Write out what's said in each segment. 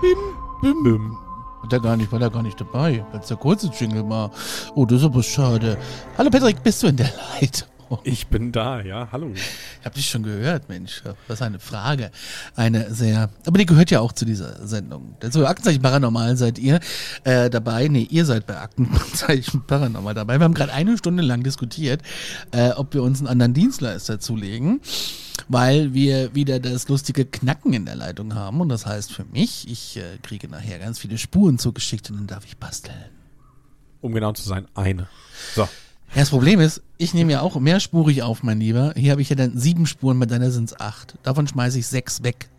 Bim, bim, bim. War der gar nicht, war der gar nicht dabei. Als der kurze Jingle war. Oh, das ist aber schade. Hallo Patrick, bist du in der Leitung? Ich bin da, ja, hallo. Ich habe dich schon gehört, Mensch. Was eine Frage. Eine sehr, aber die gehört ja auch zu dieser Sendung. Also Aktenzeichen Paranormal seid ihr äh, dabei. Nee, ihr seid bei Aktenzeichen Paranormal dabei. Wir haben gerade eine Stunde lang diskutiert, äh, ob wir uns einen anderen Dienstleister zulegen, weil wir wieder das lustige Knacken in der Leitung haben. Und das heißt für mich, ich äh, kriege nachher ganz viele Spuren zugeschickt und dann darf ich basteln. Um genau zu sein, eine. So. Ja, das Problem ist, ich nehme ja auch mehrspurig auf, mein Lieber. Hier habe ich ja dann sieben Spuren, bei deiner sind es acht. Davon schmeiße ich sechs weg.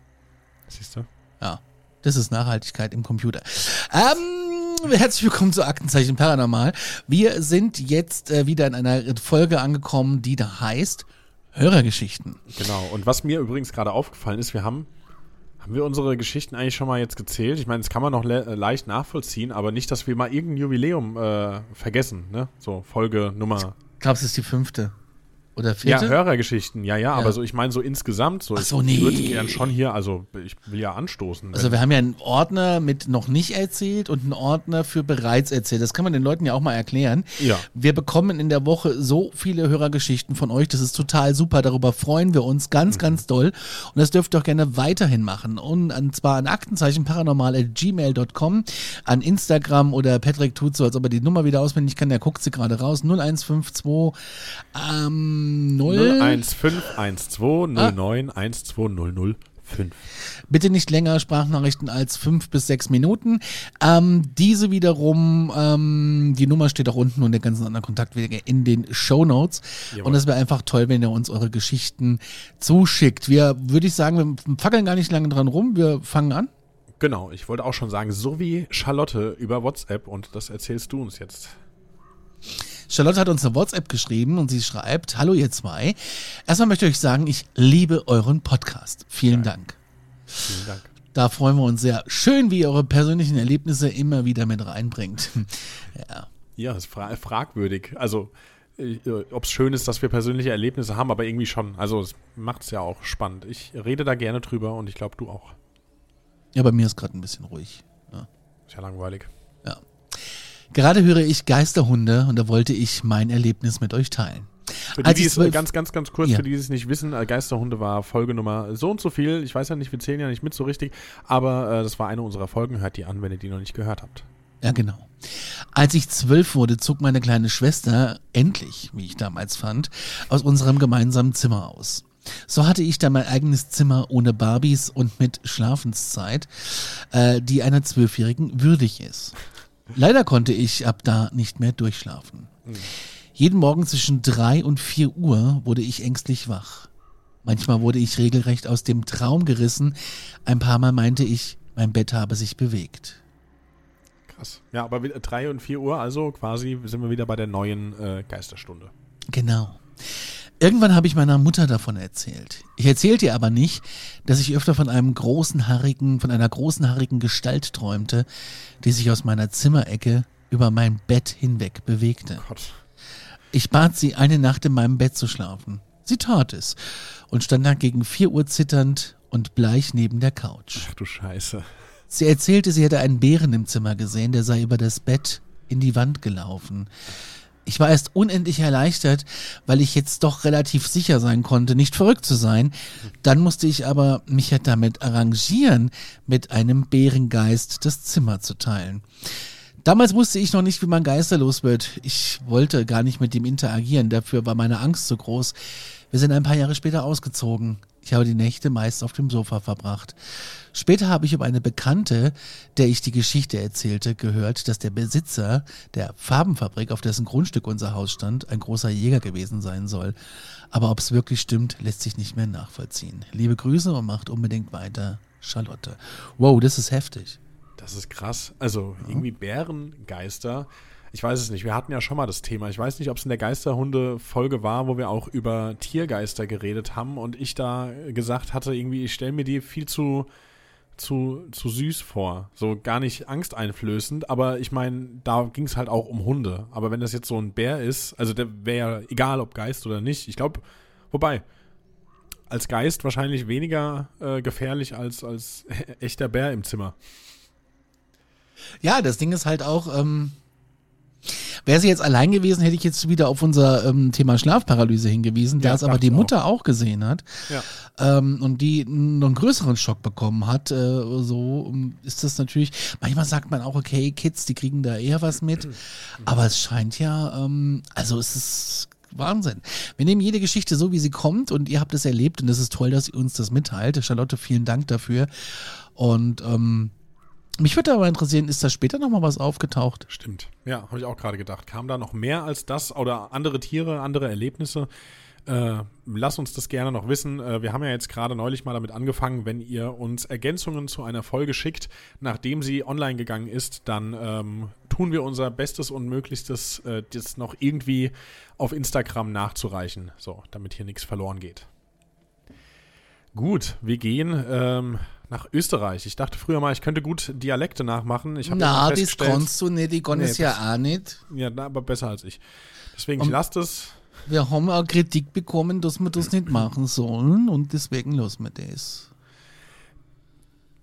Siehst du? Ja, das ist Nachhaltigkeit im Computer. Ähm, herzlich willkommen zu Aktenzeichen Paranormal. Wir sind jetzt äh, wieder in einer Folge angekommen, die da heißt Hörergeschichten. Genau. Und was mir übrigens gerade aufgefallen ist, wir haben haben wir unsere Geschichten eigentlich schon mal jetzt gezählt? Ich meine, das kann man noch le leicht nachvollziehen, aber nicht, dass wir mal irgendein Jubiläum äh, vergessen, ne? So Folge Nummer. Ich glaube, es ist die fünfte. Oder vierte? Ja, Hörergeschichten, ja, ja, ja, aber so, ich meine so insgesamt, so, Ach so, ich nee. würde gern schon hier, also ich will ja anstoßen. Also wir haben ja einen Ordner mit noch nicht erzählt und einen Ordner für bereits erzählt. Das kann man den Leuten ja auch mal erklären. Ja. Wir bekommen in der Woche so viele Hörergeschichten von euch. Das ist total super. Darüber freuen wir uns ganz, ganz doll. Und das dürft ihr auch gerne weiterhin machen. Und, und zwar an aktenzeichenparanormal.gmail.com, an Instagram oder Patrick tut so, als ob er die Nummer wieder auswendig kann. Der guckt sie gerade raus. 0152 ähm, 0. 0151209120005. Bitte nicht länger Sprachnachrichten als fünf bis sechs Minuten. Ähm, diese wiederum, ähm, die Nummer steht auch unten und der ganzen anderen Kontaktwege in den Show Notes. Und es wäre einfach toll, wenn ihr uns eure Geschichten zuschickt. Wir, würde ich sagen, wir fackeln gar nicht lange dran rum. Wir fangen an. Genau, ich wollte auch schon sagen, so wie Charlotte über WhatsApp und das erzählst du uns jetzt. Charlotte hat uns eine WhatsApp geschrieben und sie schreibt, hallo ihr zwei. Erstmal möchte ich euch sagen, ich liebe euren Podcast. Vielen Dank. Vielen Dank. Da freuen wir uns sehr. Schön, wie ihr eure persönlichen Erlebnisse immer wieder mit reinbringt. ja. Ja, ist fra fragwürdig. Also, äh, ob es schön ist, dass wir persönliche Erlebnisse haben, aber irgendwie schon. Also, es macht es ja auch spannend. Ich rede da gerne drüber und ich glaube, du auch. Ja, bei mir ist gerade ein bisschen ruhig. Ja. Ist ja langweilig. Gerade höre ich Geisterhunde und da wollte ich mein Erlebnis mit euch teilen. Für die, die es, ganz, ganz, ganz kurz, Ja. für die, die es nicht wissen, äh, Geisterhunde war Folge Nummer so und so viel. Ich weiß ja nicht, wir zählen ja nicht mit so richtig, aber äh, das war eine unserer Folgen. Hört die an, wenn ihr die noch nicht gehört habt. Ja, genau. Als ich zwölf wurde, zog meine kleine Schwester, endlich, wie ich damals fand, aus unserem gemeinsamen Zimmer aus. So hatte ich dann mein eigenes Zimmer ohne Barbies und mit Schlafenszeit, äh, die einer Zwölfjährigen würdig ist. Leider konnte ich ab da nicht mehr durchschlafen. Jeden Morgen zwischen drei und vier Uhr wurde ich ängstlich wach. Manchmal wurde ich regelrecht aus dem Traum gerissen. Ein paar Mal meinte ich, mein Bett habe sich bewegt. Krass. Ja, aber wieder 3 und 4 Uhr, also quasi sind wir wieder bei der neuen äh, Geisterstunde. Genau. Irgendwann habe ich meiner Mutter davon erzählt. Ich erzählte ihr aber nicht, dass ich öfter von einem großen haarigen, von einer großen haarigen Gestalt träumte, die sich aus meiner Zimmerecke über mein Bett hinweg bewegte. Gott. Ich bat sie, eine Nacht in meinem Bett zu schlafen. Sie tat es und stand dann gegen vier Uhr zitternd und bleich neben der Couch. Ach du Scheiße. Sie erzählte, sie hätte einen Bären im Zimmer gesehen, der sei über das Bett in die Wand gelaufen. Ich war erst unendlich erleichtert, weil ich jetzt doch relativ sicher sein konnte, nicht verrückt zu sein. Dann musste ich aber mich ja damit arrangieren, mit einem Bärengeist das Zimmer zu teilen. Damals wusste ich noch nicht, wie man geisterlos wird. Ich wollte gar nicht mit dem interagieren, dafür war meine Angst so groß. Wir sind ein paar Jahre später ausgezogen. Ich habe die Nächte meist auf dem Sofa verbracht. Später habe ich über eine Bekannte, der ich die Geschichte erzählte, gehört, dass der Besitzer der Farbenfabrik, auf dessen Grundstück unser Haus stand, ein großer Jäger gewesen sein soll. Aber ob es wirklich stimmt, lässt sich nicht mehr nachvollziehen. Liebe Grüße und macht unbedingt weiter, Charlotte. Wow, das ist heftig. Das ist krass. Also irgendwie Bärengeister. Ich weiß es nicht. Wir hatten ja schon mal das Thema. Ich weiß nicht, ob es in der Geisterhunde-Folge war, wo wir auch über Tiergeister geredet haben und ich da gesagt hatte, irgendwie, ich stelle mir die viel zu, zu, zu süß vor. So gar nicht angsteinflößend, aber ich meine, da ging es halt auch um Hunde. Aber wenn das jetzt so ein Bär ist, also der wäre ja egal, ob Geist oder nicht. Ich glaube, wobei, als Geist wahrscheinlich weniger äh, gefährlich als als echter Bär im Zimmer. Ja, das Ding ist halt auch, ähm, Wäre sie jetzt allein gewesen, hätte ich jetzt wieder auf unser ähm, Thema Schlafparalyse hingewiesen, da Ja, es aber die Mutter auch. gesehen hat Ja. ähm, und die noch einen größeren Schock bekommen hat, äh, so ähm, ist das natürlich, manchmal sagt man auch, okay, Kids, die kriegen da eher was mit, aber es scheint ja, ähm, also es ist Wahnsinn. Wir nehmen jede Geschichte so, wie sie kommt und ihr habt es erlebt und es ist toll, dass ihr uns das mitteilt. Charlotte, vielen Dank dafür und ähm, mich würde aber interessieren, ist da später nochmal was aufgetaucht? Stimmt. Ja, habe ich auch gerade gedacht. Kam da noch mehr als das oder andere Tiere, andere Erlebnisse? Äh, lass uns das gerne noch wissen. Äh, wir haben ja jetzt gerade neulich mal damit angefangen, wenn ihr uns Ergänzungen zu einer Folge schickt, nachdem sie online gegangen ist, dann ähm, tun wir unser Bestes und Möglichstes, äh, das noch irgendwie auf Instagram nachzureichen, so, damit hier nichts verloren geht. Gut, wir gehen ähm, nach Österreich. Ich dachte früher mal, ich könnte gut Dialekte nachmachen. Ich habe Na, das kannst du nicht, ich kann Nee, es ja auch nicht. ja, aber besser als ich. Deswegen, ich Um- lasse das. Wir haben auch Kritik bekommen, dass wir das nicht machen sollen und deswegen lassen wir das.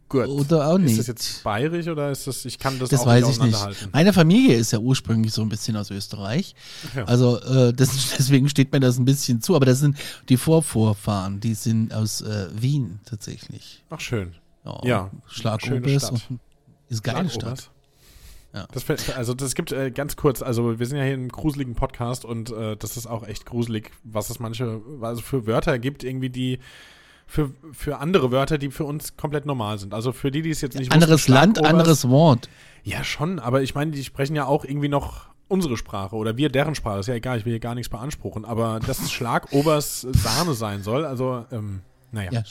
Gut. Oder auch nicht. Ist das jetzt bayerisch oder ist das, ich kann das, Das auch weiß nicht ich nicht. Meine Familie ist ja ursprünglich so ein bisschen aus Österreich. Ja. Also äh, das, deswegen steht mir das ein bisschen zu. Aber das sind die Vorvorfahren, die sind aus äh, Wien tatsächlich. Ach, schön. Ja, Ja, Schlagobers ist geile. Stadt. Ja. Das, also das gibt äh, ganz kurz, also wir sind ja hier in einem gruseligen Podcast und äh, das ist auch echt gruselig, was es manche, also für Wörter gibt, irgendwie die für, für andere Wörter, die für uns komplett normal sind. Also für die, die es jetzt nicht Anderes wussten, Land, anderes Wort. Ja, schon, aber ich meine, die sprechen ja auch irgendwie noch unsere Sprache oder wir deren Sprache. Ist ja egal, ich will hier gar nichts beanspruchen, aber dass Schlagobers Sahne sein soll, also, ähm, naja. Ja,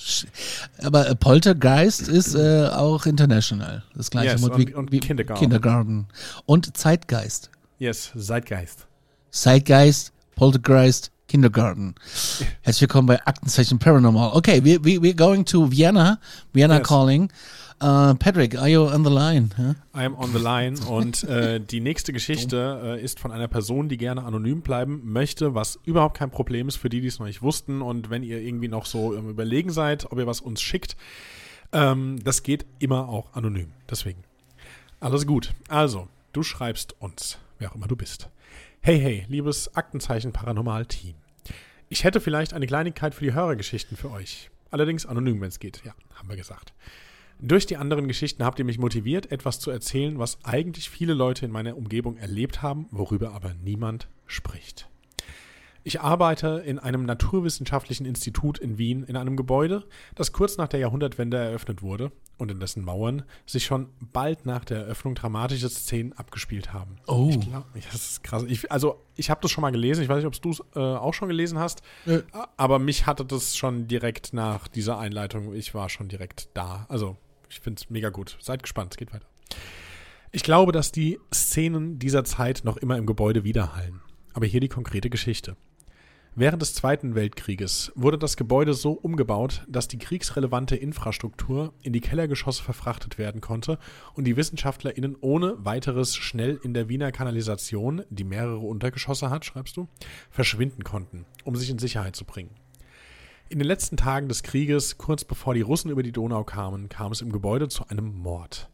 aber äh, Poltergeist ist äh, auch international. Das gleiche Yes, Wort wie, und wie Kindergarten. Kindergarten. Und Zeitgeist. Yes, Zeitgeist. Zeitgeist, Poltergeist, Kindergarten. Herzlich willkommen bei Aktenzeichen Paranormal. Okay, we, we, we're going to Vienna. Vienna Yes. calling. Uh, Patrick, are you on the line? Huh? I am on the line und äh, die nächste Geschichte äh, ist von einer Person, die gerne anonym bleiben möchte, was überhaupt kein Problem ist für die, die es noch nicht wussten. Und wenn ihr irgendwie noch so im Überlegen seid, ob ihr was uns schickt, ähm, das geht immer auch anonym. Deswegen. Alles gut. Also, du schreibst uns, wer auch immer du bist. Hey, hey, liebes Aktenzeichen Paranormal Team. Ich hätte vielleicht eine Kleinigkeit für die Hörergeschichten für euch. Allerdings anonym, wenn es geht. Ja, haben wir gesagt. Durch die anderen Geschichten habt ihr mich motiviert, etwas zu erzählen, was eigentlich viele Leute in meiner Umgebung erlebt haben, worüber aber niemand spricht. Ich arbeite in einem naturwissenschaftlichen Institut in Wien in einem Gebäude, das kurz nach der Jahrhundertwende eröffnet wurde und in dessen Mauern sich schon bald nach der Eröffnung dramatische Szenen abgespielt haben. Oh. Ich glaub, das ist krass. Ich, also, ich habe das schon mal gelesen. Ich weiß nicht, ob du es äh, auch schon gelesen hast. Nö. Aber mich hatte das schon direkt nach dieser Einleitung. Ich war schon direkt da. Also, ich finde es mega gut. Seid gespannt, es geht weiter. Ich glaube, dass die Szenen dieser Zeit noch immer im Gebäude widerhallen. Aber hier die konkrete Geschichte. Während des Zweiten Weltkrieges wurde das Gebäude so umgebaut, dass die kriegsrelevante Infrastruktur in die Kellergeschosse verfrachtet werden konnte und die WissenschaftlerInnen ohne weiteres schnell in der Wiener Kanalisation, die mehrere Untergeschosse hat, schreibst du, verschwinden konnten, um sich in Sicherheit zu bringen. In den letzten Tagen des Krieges, kurz bevor die Russen über die Donau kamen, kam es im Gebäude zu einem Mord.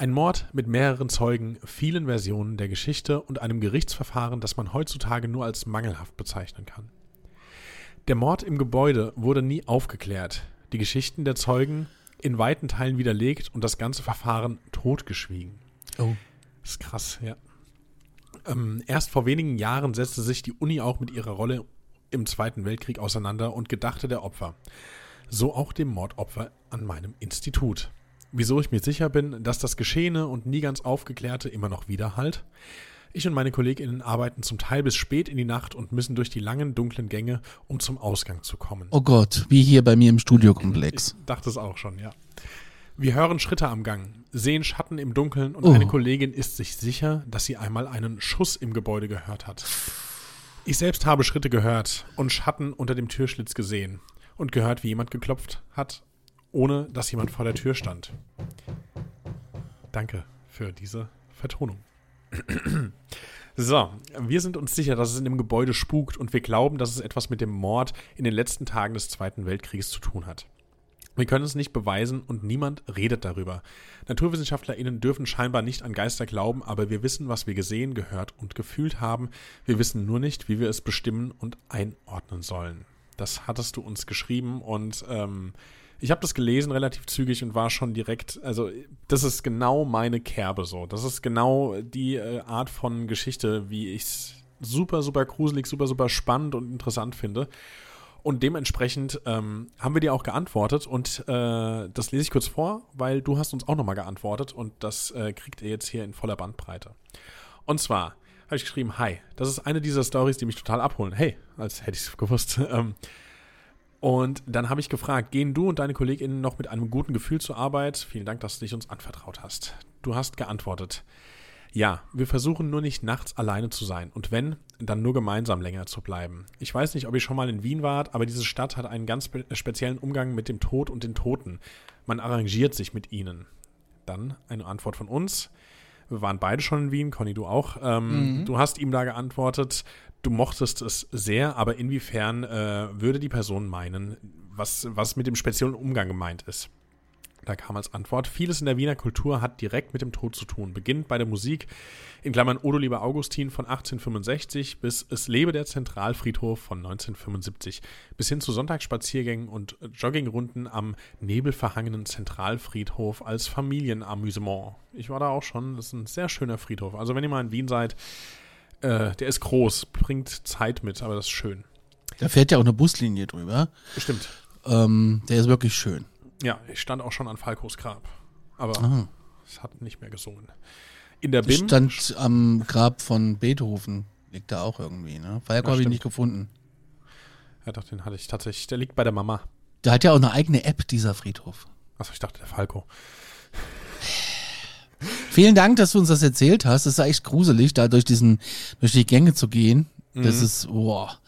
Ein Mord mit mehreren Zeugen, vielen Versionen der Geschichte und einem Gerichtsverfahren, das man heutzutage nur als mangelhaft bezeichnen kann. Der Mord im Gebäude wurde nie aufgeklärt, die Geschichten der Zeugen in weiten Teilen widerlegt und das ganze Verfahren totgeschwiegen. Oh. Das ist krass, ja. Ähm, erst vor wenigen Jahren setzte sich die Uni auch mit ihrer Rolle im Zweiten Weltkrieg auseinander und gedachte der Opfer. So auch dem Mordopfer an meinem Institut. Wieso ich mir sicher bin, dass das Geschehene und nie ganz Aufgeklärte immer noch widerhallt? Ich und meine KollegInnen arbeiten zum Teil bis spät in die Nacht und müssen durch die langen, dunklen Gänge, um zum Ausgang zu kommen. Oh Gott, wie hier bei mir im Studiokomplex. Ich dachte es auch schon, ja. Wir hören Schritte am Gang, sehen Schatten im Dunkeln und Oh. eine Kollegin ist sich sicher, dass sie einmal einen Schuss im Gebäude gehört hat. Ich selbst habe Schritte gehört und Schatten unter dem Türschlitz gesehen und gehört, wie jemand geklopft hat, ohne dass jemand vor der Tür stand. Danke für diese Vertonung. So, wir sind uns sicher, dass es in dem Gebäude spukt und wir glauben, dass es etwas mit dem Mord in den letzten Tagen des Zweiten Weltkrieges zu tun hat. Wir können es nicht beweisen und niemand redet darüber. NaturwissenschaftlerInnen dürfen scheinbar nicht an Geister glauben, aber wir wissen, was wir gesehen, gehört und gefühlt haben. Wir wissen nur nicht, wie wir es bestimmen und einordnen sollen. Das hattest du uns geschrieben und ähm, ich habe das gelesen relativ zügig und war schon direkt, also das ist genau meine Kerbe so. Das ist genau die äh, Art von Geschichte, wie ich es super, super gruselig, super, super spannend und interessant finde. Und dementsprechend ähm, haben wir dir auch geantwortet und äh, das lese ich kurz vor, weil du hast uns auch nochmal geantwortet und das äh, kriegt ihr jetzt hier in voller Bandbreite. Und zwar habe ich geschrieben, hi, das ist eine dieser Stories, die mich total abholen. Hey, als hätte ich es gewusst. Ähm, und dann habe ich gefragt, gehen du und deine KollegInnen noch mit einem guten Gefühl zur Arbeit? Vielen Dank, dass du dich uns anvertraut hast. Du hast geantwortet, ja, wir versuchen nur nicht nachts alleine zu sein und wenn, dann nur gemeinsam länger zu bleiben. Ich weiß nicht, ob ihr schon mal in Wien wart, aber diese Stadt hat einen ganz spe speziellen Umgang mit dem Tod und den Toten. Man arrangiert sich mit ihnen. Dann eine Antwort von uns. Wir waren beide schon in Wien, Conny, du auch. Ähm, Du hast ihm da geantwortet, du mochtest es sehr, aber inwiefern äh, würde die Person meinen, was, was mit dem speziellen Umgang gemeint ist? Da kam als Antwort, vieles in der Wiener Kultur hat direkt mit dem Tod zu tun. Beginnt bei der Musik, in Klammern Odo lieber Augustin von 1865 bis Es lebe der Zentralfriedhof von 1975, bis hin zu Sonntagsspaziergängen und Joggingrunden am nebelverhangenen Zentralfriedhof als Familienamüsement. Ich war da auch schon, das ist ein sehr schöner Friedhof. Also wenn ihr mal in Wien seid, äh, der ist groß, bringt Zeit mit, aber das ist schön. Da fährt ja auch eine Buslinie drüber. Stimmt. Ähm, der ist wirklich schön. Ja, ich stand auch schon an Falkos Grab. Aber Ah. es hat nicht mehr gesungen. In der Ich BIM. stand am Grab von Beethoven. Liegt da auch irgendwie, ne? Falco Ja, habe ich nicht gefunden. Ja, doch, den hatte ich tatsächlich. Der liegt bei der Mama. Der hat ja auch eine eigene App, dieser Friedhof. Achso, ich dachte, der Falco. Vielen Dank, dass du uns das erzählt hast. Es ist echt gruselig, da durch diesen, durch die Gänge zu gehen. Das ist, boah.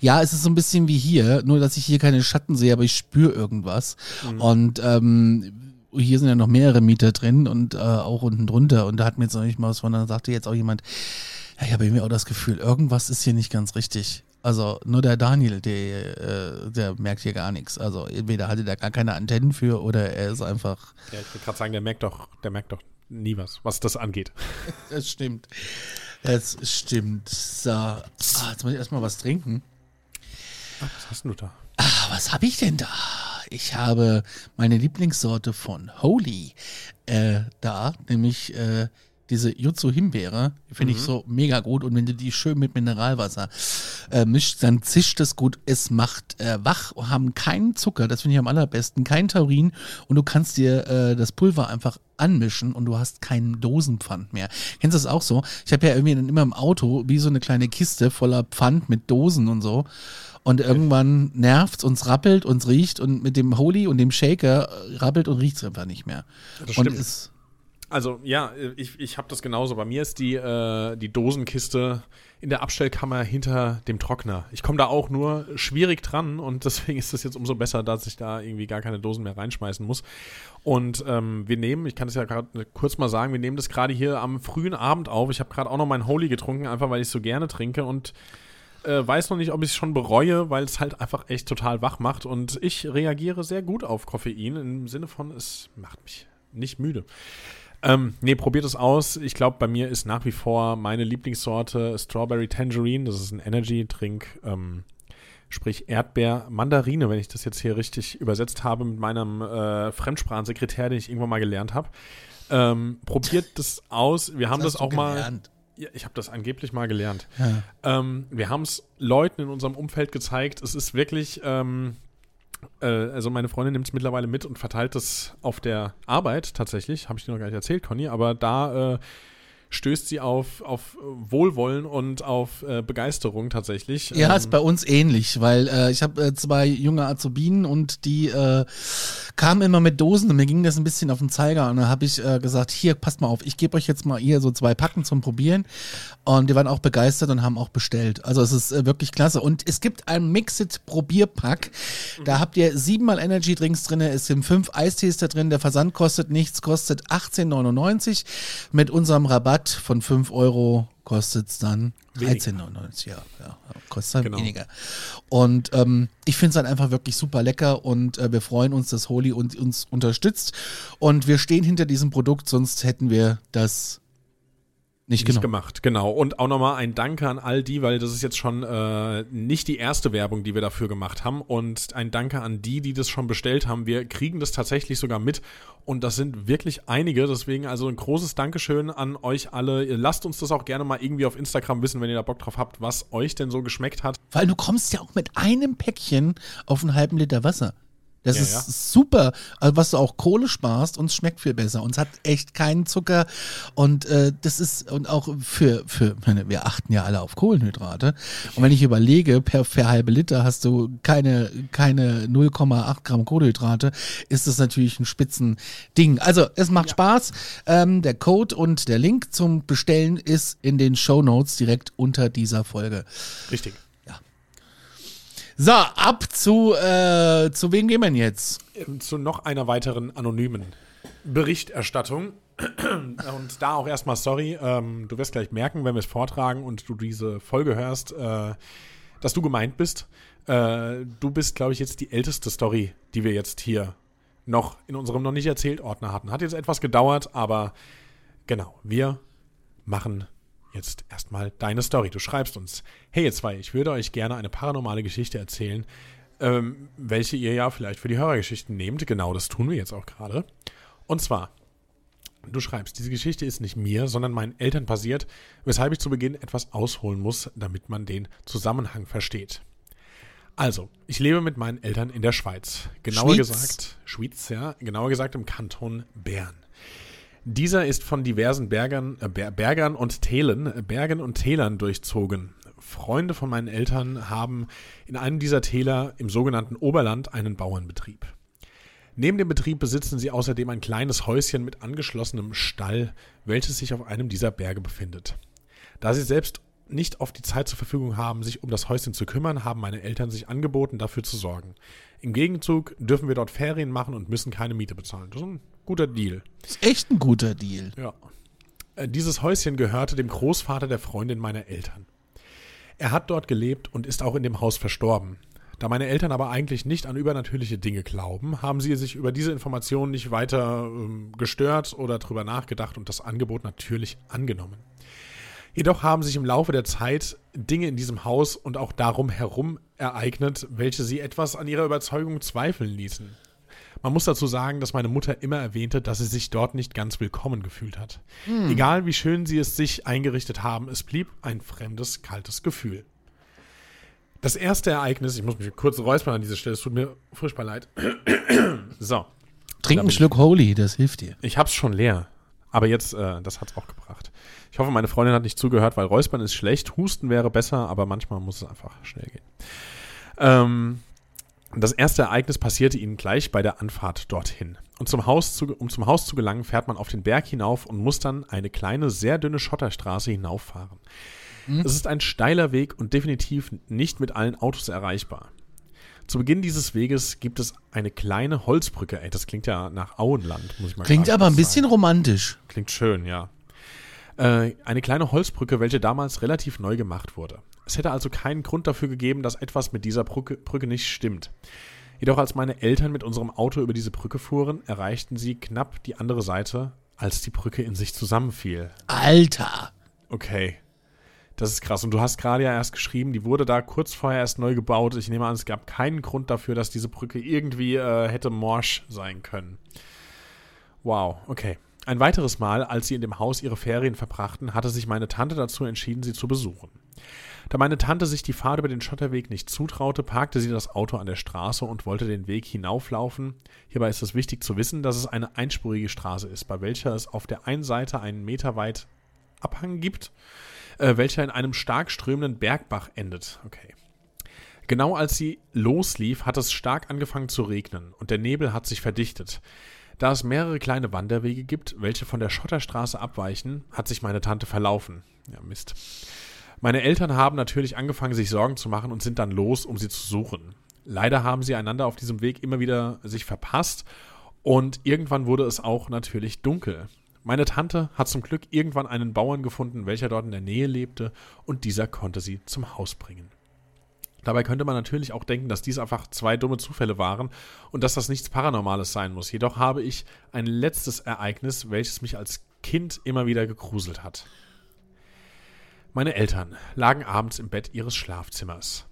Ja, es ist so ein bisschen wie hier, nur dass ich hier keine Schatten sehe, aber ich spüre irgendwas. Und ähm, hier sind ja noch mehrere Mieter drin und äh, auch unten drunter. Und da hat mir jetzt noch nicht mal was von, da sagte jetzt auch jemand, ja, ich habe irgendwie auch das Gefühl, irgendwas ist hier nicht ganz richtig. Also nur der Daniel, der, äh, der merkt hier gar nichts. Also entweder hatte der gar keine Antennen für oder er ist einfach Ja, ich will gerade sagen, der merkt doch, der merkt doch nie was, was das angeht. Das stimmt. Das stimmt. So. Ah, jetzt muss ich erstmal was trinken. Was hast du da? Ah, was habe ich denn da? Ich habe meine Lieblingssorte von Holy äh, da, nämlich äh, diese Jutsu Himbeere. Die finde ich so mega gut. Und wenn du die schön mit Mineralwasser äh, mischt, dann zischt es gut. Es macht äh, wach, haben keinen Zucker, das finde ich am allerbesten, kein Taurin. Und du kannst dir äh, das Pulver einfach anmischen und du hast keinen Dosenpfand mehr. Kennst du das auch so? Ich habe ja irgendwie dann immer im Auto wie so eine kleine Kiste voller Pfand mit Dosen und so. Und irgendwann nervt's, uns rappelt, uns riecht und mit dem Holy und dem Shaker äh, rappelt und riecht's einfach nicht mehr. Das und stimmt. Also ja, ich, ich habe das genauso. Bei mir ist die, äh, die Dosenkiste in der Abstellkammer hinter dem Trockner. Ich komme da auch nur schwierig dran und deswegen ist es jetzt umso besser, dass ich da irgendwie gar keine Dosen mehr reinschmeißen muss. Und ähm, wir nehmen, ich kann es ja gerade kurz mal sagen, wir nehmen das gerade hier am frühen Abend auf. Ich habe gerade auch noch meinen Holy getrunken, einfach weil ich so gerne trinke und äh, weiß noch nicht, ob ich es schon bereue, weil es halt einfach echt total wach macht. Und ich reagiere sehr gut auf Koffein im Sinne von, es macht mich nicht müde. Ähm, nee, probiert es aus. Ich glaube, bei mir ist nach wie vor meine Lieblingssorte Strawberry Tangerine. Das ist ein Energy-Trink, ähm, sprich Erdbeer, Mandarine, wenn ich das jetzt hier richtig übersetzt habe mit meinem äh, Fremdsprachensekretär, den ich irgendwann mal gelernt habe. Ähm, probiert das aus. Wir haben das, auch mal. gelernt. Ja, ich habe das angeblich mal gelernt. Ja. Ähm, wir haben es Leuten in unserem Umfeld gezeigt. Es ist wirklich, ähm, äh, also meine Freundin nimmt es mittlerweile mit und verteilt es auf der Arbeit tatsächlich. Habe ich dir noch gar nicht erzählt, Conny, aber da äh, stößt sie auf, auf Wohlwollen und auf äh, Begeisterung tatsächlich. Ja, ähm, ist bei uns ähnlich, weil äh, ich habe äh, zwei junge Azubinen und die äh, kamen immer mit Dosen und mir ging das ein bisschen auf den Zeiger und dann habe ich äh, gesagt, hier, passt mal auf, ich gebe euch jetzt mal hier so zwei Packen zum Probieren und die waren auch begeistert und haben auch bestellt. Also es ist äh, wirklich klasse und es gibt ein Mixed Probierpack, da habt ihr siebenmal Energy Drinks drin, es sind fünf Eistees da drin, der Versand kostet nichts, kostet 18,99 mit unserem Rabatt Rabatt von 5 Euro kostet es dann 13,99. Ja, ja, kostet dann genau. weniger. Und ähm, ich finde es dann einfach wirklich super lecker und äh, wir freuen uns, dass Holy uns, uns unterstützt. Und wir stehen hinter diesem Produkt, sonst hätten wir das nicht, nicht gemacht, genau. Und auch nochmal ein Danke an all die, weil das ist jetzt schon äh, nicht die erste Werbung, die wir dafür gemacht haben. Und ein Danke an die, die das schon bestellt haben. Wir kriegen das tatsächlich sogar mit. Und das sind wirklich einige. Deswegen also ein großes Dankeschön an euch alle. Ihr lasst uns das auch gerne mal irgendwie auf Instagram wissen, wenn ihr da Bock drauf habt, was euch denn so geschmeckt hat. Weil du kommst ja auch mit einem Päckchen auf einen halben Liter Wasser. Das ja, ist ja. super, also was du auch Kohle sparst und es schmeckt viel besser und es hat echt keinen Zucker und äh, das ist und auch für für wir achten ja alle auf Kohlenhydrate und wenn ich überlege per, per halbe Liter hast du keine keine 0,8 Gramm Kohlenhydrate ist das natürlich ein Spitzending. Also es macht ja. Spaß. Ähm, der Code und der Link zum Bestellen ist in den Show Notes direkt unter dieser Folge. Richtig. So, ab zu, äh, zu wem gehen wir jetzt? Zu noch einer weiteren anonymen Berichterstattung. Und da auch erstmal sorry, ähm, du wirst gleich merken, wenn wir es vortragen und du diese Folge hörst, äh, dass du gemeint bist. Äh, du bist, glaube ich, jetzt die älteste Story, die wir jetzt hier noch in unserem noch nicht erzählt Ordner hatten. Hat jetzt etwas gedauert, aber genau, wir machen jetzt erstmal deine Story. Du schreibst uns, hey ihr zwei, ich würde euch gerne eine paranormale Geschichte erzählen, ähm, welche ihr ja vielleicht für die Hörergeschichten nehmt. Genau das tun wir jetzt auch gerade. Und zwar, du schreibst, diese Geschichte ist nicht mir, sondern meinen Eltern passiert, weshalb ich zu Beginn etwas ausholen muss, damit man den Zusammenhang versteht. Also, ich lebe mit meinen Eltern in der Schweiz. Genauer Schweiz. gesagt, Schweiz, ja, genauer gesagt im Kanton Bern. Dieser ist von diversen Bergern, äh, Bergern und Tälen, äh, Bergen und Tälern durchzogen. Freunde von meinen Eltern haben in einem dieser Täler im sogenannten Oberland einen Bauernbetrieb. Neben dem Betrieb besitzen sie außerdem ein kleines Häuschen mit angeschlossenem Stall, welches sich auf einem dieser Berge befindet. Da sie selbst nicht oft die Zeit zur Verfügung haben, sich um das Häuschen zu kümmern, haben meine Eltern sich angeboten, dafür zu sorgen. Im Gegenzug dürfen wir dort Ferien machen und müssen keine Miete bezahlen. Das ist ein guter Deal. Das ist echt ein guter Deal. Ja. Äh, dieses Häuschen gehörte dem Großvater der Freundin meiner Eltern. Er hat dort gelebt und ist auch in dem Haus verstorben. Da meine Eltern aber eigentlich nicht an übernatürliche Dinge glauben, haben sie sich über diese Informationen nicht weiter ähm, gestört oder drüber nachgedacht und das Angebot natürlich angenommen. Jedoch haben sich im Laufe der Zeit Dinge in diesem Haus und auch darum herum ereignet, welche sie etwas an ihrer Überzeugung zweifeln ließen. Man muss dazu sagen, dass meine Mutter immer erwähnte, dass sie sich dort nicht ganz willkommen gefühlt hat. Hm. Egal wie schön sie es sich eingerichtet haben, es blieb ein fremdes, kaltes Gefühl. Das erste Ereignis, ich muss mich kurz räuspern an dieser Stelle, es tut mir furchtbar leid. so. Trink einen Schluck Holy, das hilft dir. Ich hab's schon leer. Aber jetzt, äh, das hat's auch gebracht. Ich hoffe, meine Freundin hat nicht zugehört, weil Räuspern ist schlecht, Husten wäre besser, aber manchmal muss es einfach schnell gehen. Ähm, das erste Ereignis passierte ihnen gleich bei der Anfahrt dorthin. Und zum Haus zu, um zum Haus zu gelangen, fährt man auf den Berg hinauf und muss dann eine kleine, sehr dünne Schotterstraße hinauffahren. Mhm. Es ist ein steiler Weg und definitiv nicht mit allen Autos erreichbar. Zu Beginn dieses Weges gibt es eine kleine Holzbrücke. Ey, das klingt ja nach Auenland, muss ich mal Klingt aber ein bisschen sagen. romantisch. Klingt schön, ja. Äh, eine kleine Holzbrücke, welche damals relativ neu gemacht wurde. Es hätte also keinen Grund dafür gegeben, dass etwas mit dieser Brücke, Brücke nicht stimmt. Jedoch als meine Eltern mit unserem Auto über diese Brücke fuhren, erreichten sie knapp die andere Seite, als die Brücke in sich zusammenfiel. Alter! Okay. Das ist krass. Und du hast gerade ja erst geschrieben, die wurde da kurz vorher erst neu gebaut. Ich nehme an, es gab keinen Grund dafür, dass diese Brücke irgendwie äh, hätte morsch sein können. Wow, okay. Ein weiteres Mal, als sie in dem Haus ihre Ferien verbrachten, hatte sich meine Tante dazu entschieden, sie zu besuchen. Da meine Tante sich die Fahrt über den Schotterweg nicht zutraute, parkte sie das Auto an der Straße und wollte den Weg hinauflaufen. Hierbei ist es wichtig zu wissen, dass es eine einspurige Straße ist, bei welcher es auf der einen Seite einen Meter weit Abhang gibt, äh, welcher in einem stark strömenden Bergbach endet. Okay. Genau als sie loslief, hat es stark angefangen zu regnen und der Nebel hat sich verdichtet. Da es mehrere kleine Wanderwege gibt, welche von der Schotterstraße abweichen, hat sich meine Tante verlaufen. Ja, Mist. Meine Eltern haben natürlich angefangen, sich Sorgen zu machen und sind dann los, um sie zu suchen. Leider haben sie einander auf diesem Weg immer wieder sich verpasst und irgendwann wurde es auch natürlich dunkel. Meine Tante hat zum Glück irgendwann einen Bauern gefunden, welcher dort in der Nähe lebte und dieser konnte sie zum Haus bringen. Dabei könnte man natürlich auch denken, dass dies einfach zwei dumme Zufälle waren und dass das nichts Paranormales sein muss. Jedoch habe ich ein letztes Ereignis, welches mich als Kind immer wieder gegruselt hat. Meine Eltern lagen abends im Bett ihres Schlafzimmers.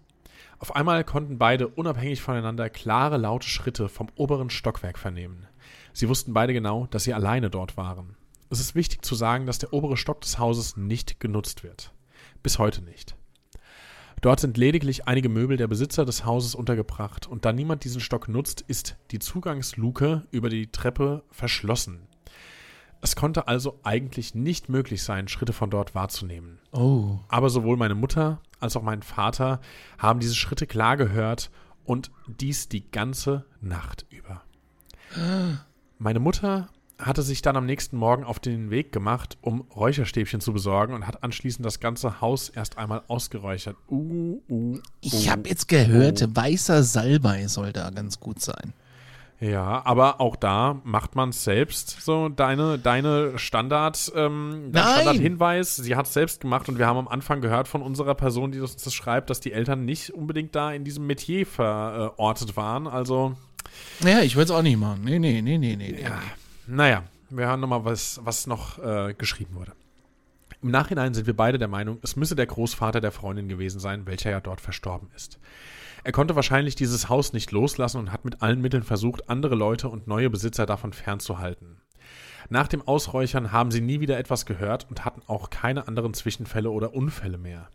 Auf einmal konnten beide unabhängig voneinander klare, laute Schritte vom oberen Stockwerk vernehmen. Sie wussten beide genau, dass sie alleine dort waren. Es ist wichtig zu sagen, dass der obere Stock des Hauses nicht genutzt wird. Bis heute nicht. Dort sind lediglich einige Möbel der Besitzer des Hauses untergebracht und da niemand diesen Stock nutzt, ist die Zugangsluke über die Treppe verschlossen. Es konnte also eigentlich nicht möglich sein, Schritte von dort wahrzunehmen. Oh. Aber sowohl meine Mutter als auch mein Vater haben diese Schritte klar gehört und dies die ganze Nacht über. Meine Mutter hatte sich dann am nächsten Morgen auf den Weg gemacht, um Räucherstäbchen zu besorgen und hat anschließend das ganze Haus erst einmal ausgeräuchert. Uh, uh, uh, Ich habe jetzt gehört, weißer Salbei soll da ganz gut sein. Ja, aber auch da macht man es selbst. So deine, deine Standard, ähm, dein! Standardhinweis. Sie hat es selbst gemacht und wir haben am Anfang gehört von unserer Person, die uns das schreibt, dass die Eltern nicht unbedingt da in diesem Metier verortet waren. Also Ja, ich würde es auch nicht machen. Nee, nee, nee, nee, nee. Ja, naja, wir hören nochmal, was, was noch äh, geschrieben wurde. Im Nachhinein sind wir beide der Meinung, es müsse der Großvater der Freundin gewesen sein, welcher ja dort verstorben ist. Er konnte wahrscheinlich dieses Haus nicht loslassen und hat mit allen Mitteln versucht, andere Leute und neue Besitzer davon fernzuhalten. Nach dem Ausräuchern haben sie nie wieder etwas gehört und hatten auch keine anderen Zwischenfälle oder Unfälle mehr.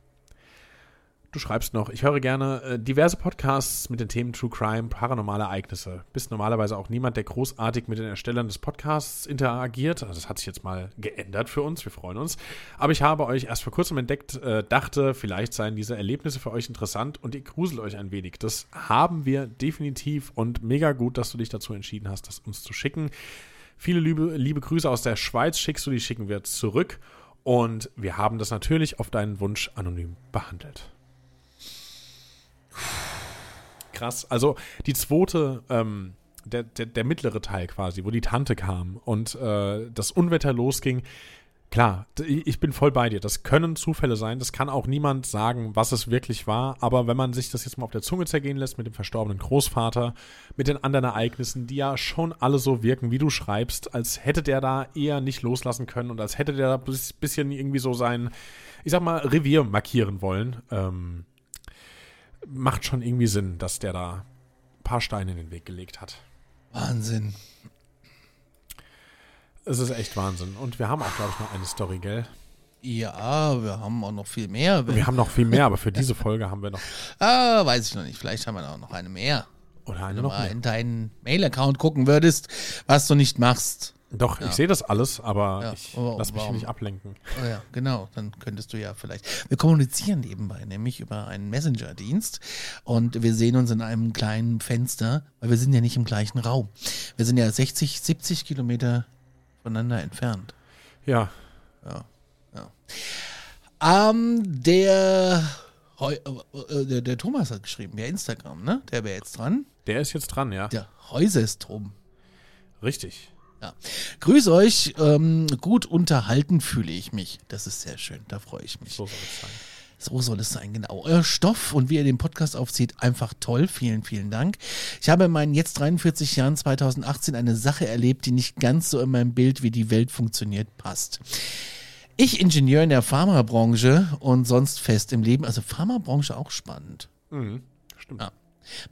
Du schreibst noch, ich höre gerne äh, diverse Podcasts mit den Themen True Crime, paranormale Ereignisse. Bist normalerweise auch niemand, der großartig mit den Erstellern des Podcasts interagiert. Also das hat sich jetzt mal geändert für uns, wir freuen uns. Aber ich habe euch erst vor kurzem entdeckt, äh, dachte, vielleicht seien diese Erlebnisse für euch interessant und ihr gruselt euch ein wenig. Das haben wir definitiv und mega gut, dass du dich dazu entschieden hast, das uns zu schicken. Viele liebe, liebe Grüße aus der Schweiz schickst du, die schicken wir zurück. Und wir haben das natürlich auf deinen Wunsch anonym behandelt. Krass. Also die zweite, ähm, der, der, der mittlere Teil quasi, wo die Tante kam und äh, das Unwetter losging. Klar, ich bin voll bei dir. Das können Zufälle sein. Das kann auch niemand sagen, was es wirklich war. Aber wenn man sich das jetzt mal auf der Zunge zergehen lässt mit dem verstorbenen Großvater, mit den anderen Ereignissen, die ja schon alle so wirken, wie du schreibst, als hätte der da eher nicht loslassen können und als hätte der da ein bisschen irgendwie so sein, ich sag mal, Revier markieren wollen. Ähm, macht schon irgendwie Sinn, dass der da ein paar Steine in den Weg gelegt hat. Wahnsinn. Es ist echt Wahnsinn. Und wir haben auch, glaube ich, noch eine Story, gell? Ja, wir haben auch noch viel mehr. Wir haben noch viel mehr, aber für diese Folge haben wir noch. ah, weiß ich noch nicht. Vielleicht haben wir auch noch eine mehr. Oder Wenn eine du noch mal mehr. in deinen Mail-Account gucken würdest, was du nicht machst. Doch, ich sehe das alles, aber Ja, ich aber lass mich nicht ablenken. Oh ja, genau. Dann könntest du ja vielleicht. Wir kommunizieren nebenbei, nämlich über einen Messenger-Dienst. Und wir sehen uns in einem kleinen Fenster, weil wir sind ja nicht im gleichen Raum. Wir sind ja 60, 70 Kilometer voneinander entfernt. Ja, Ähm, der, äh, äh, der, der Thomas hat geschrieben, ja, Instagram, ne? Der wäre jetzt dran. der ist jetzt dran, ja. Der Häusestrom. Richtig. Ja. Grüß euch. Ähm, gut unterhalten fühle ich mich. Das ist sehr schön. Da freue ich mich. So soll es sein. So soll es sein, genau. Euer Stoff und wie ihr den Podcast aufzieht, einfach toll. Vielen, vielen Dank. Ich habe in meinen jetzt 43 Jahren 2018 eine Sache erlebt, die nicht ganz so in meinem Bild, wie die Welt funktioniert, passt. Ich Ingenieur in der Pharmabranche und sonst fest im Leben. Also Pharmabranche auch spannend. Mhm. Stimmt. Ja.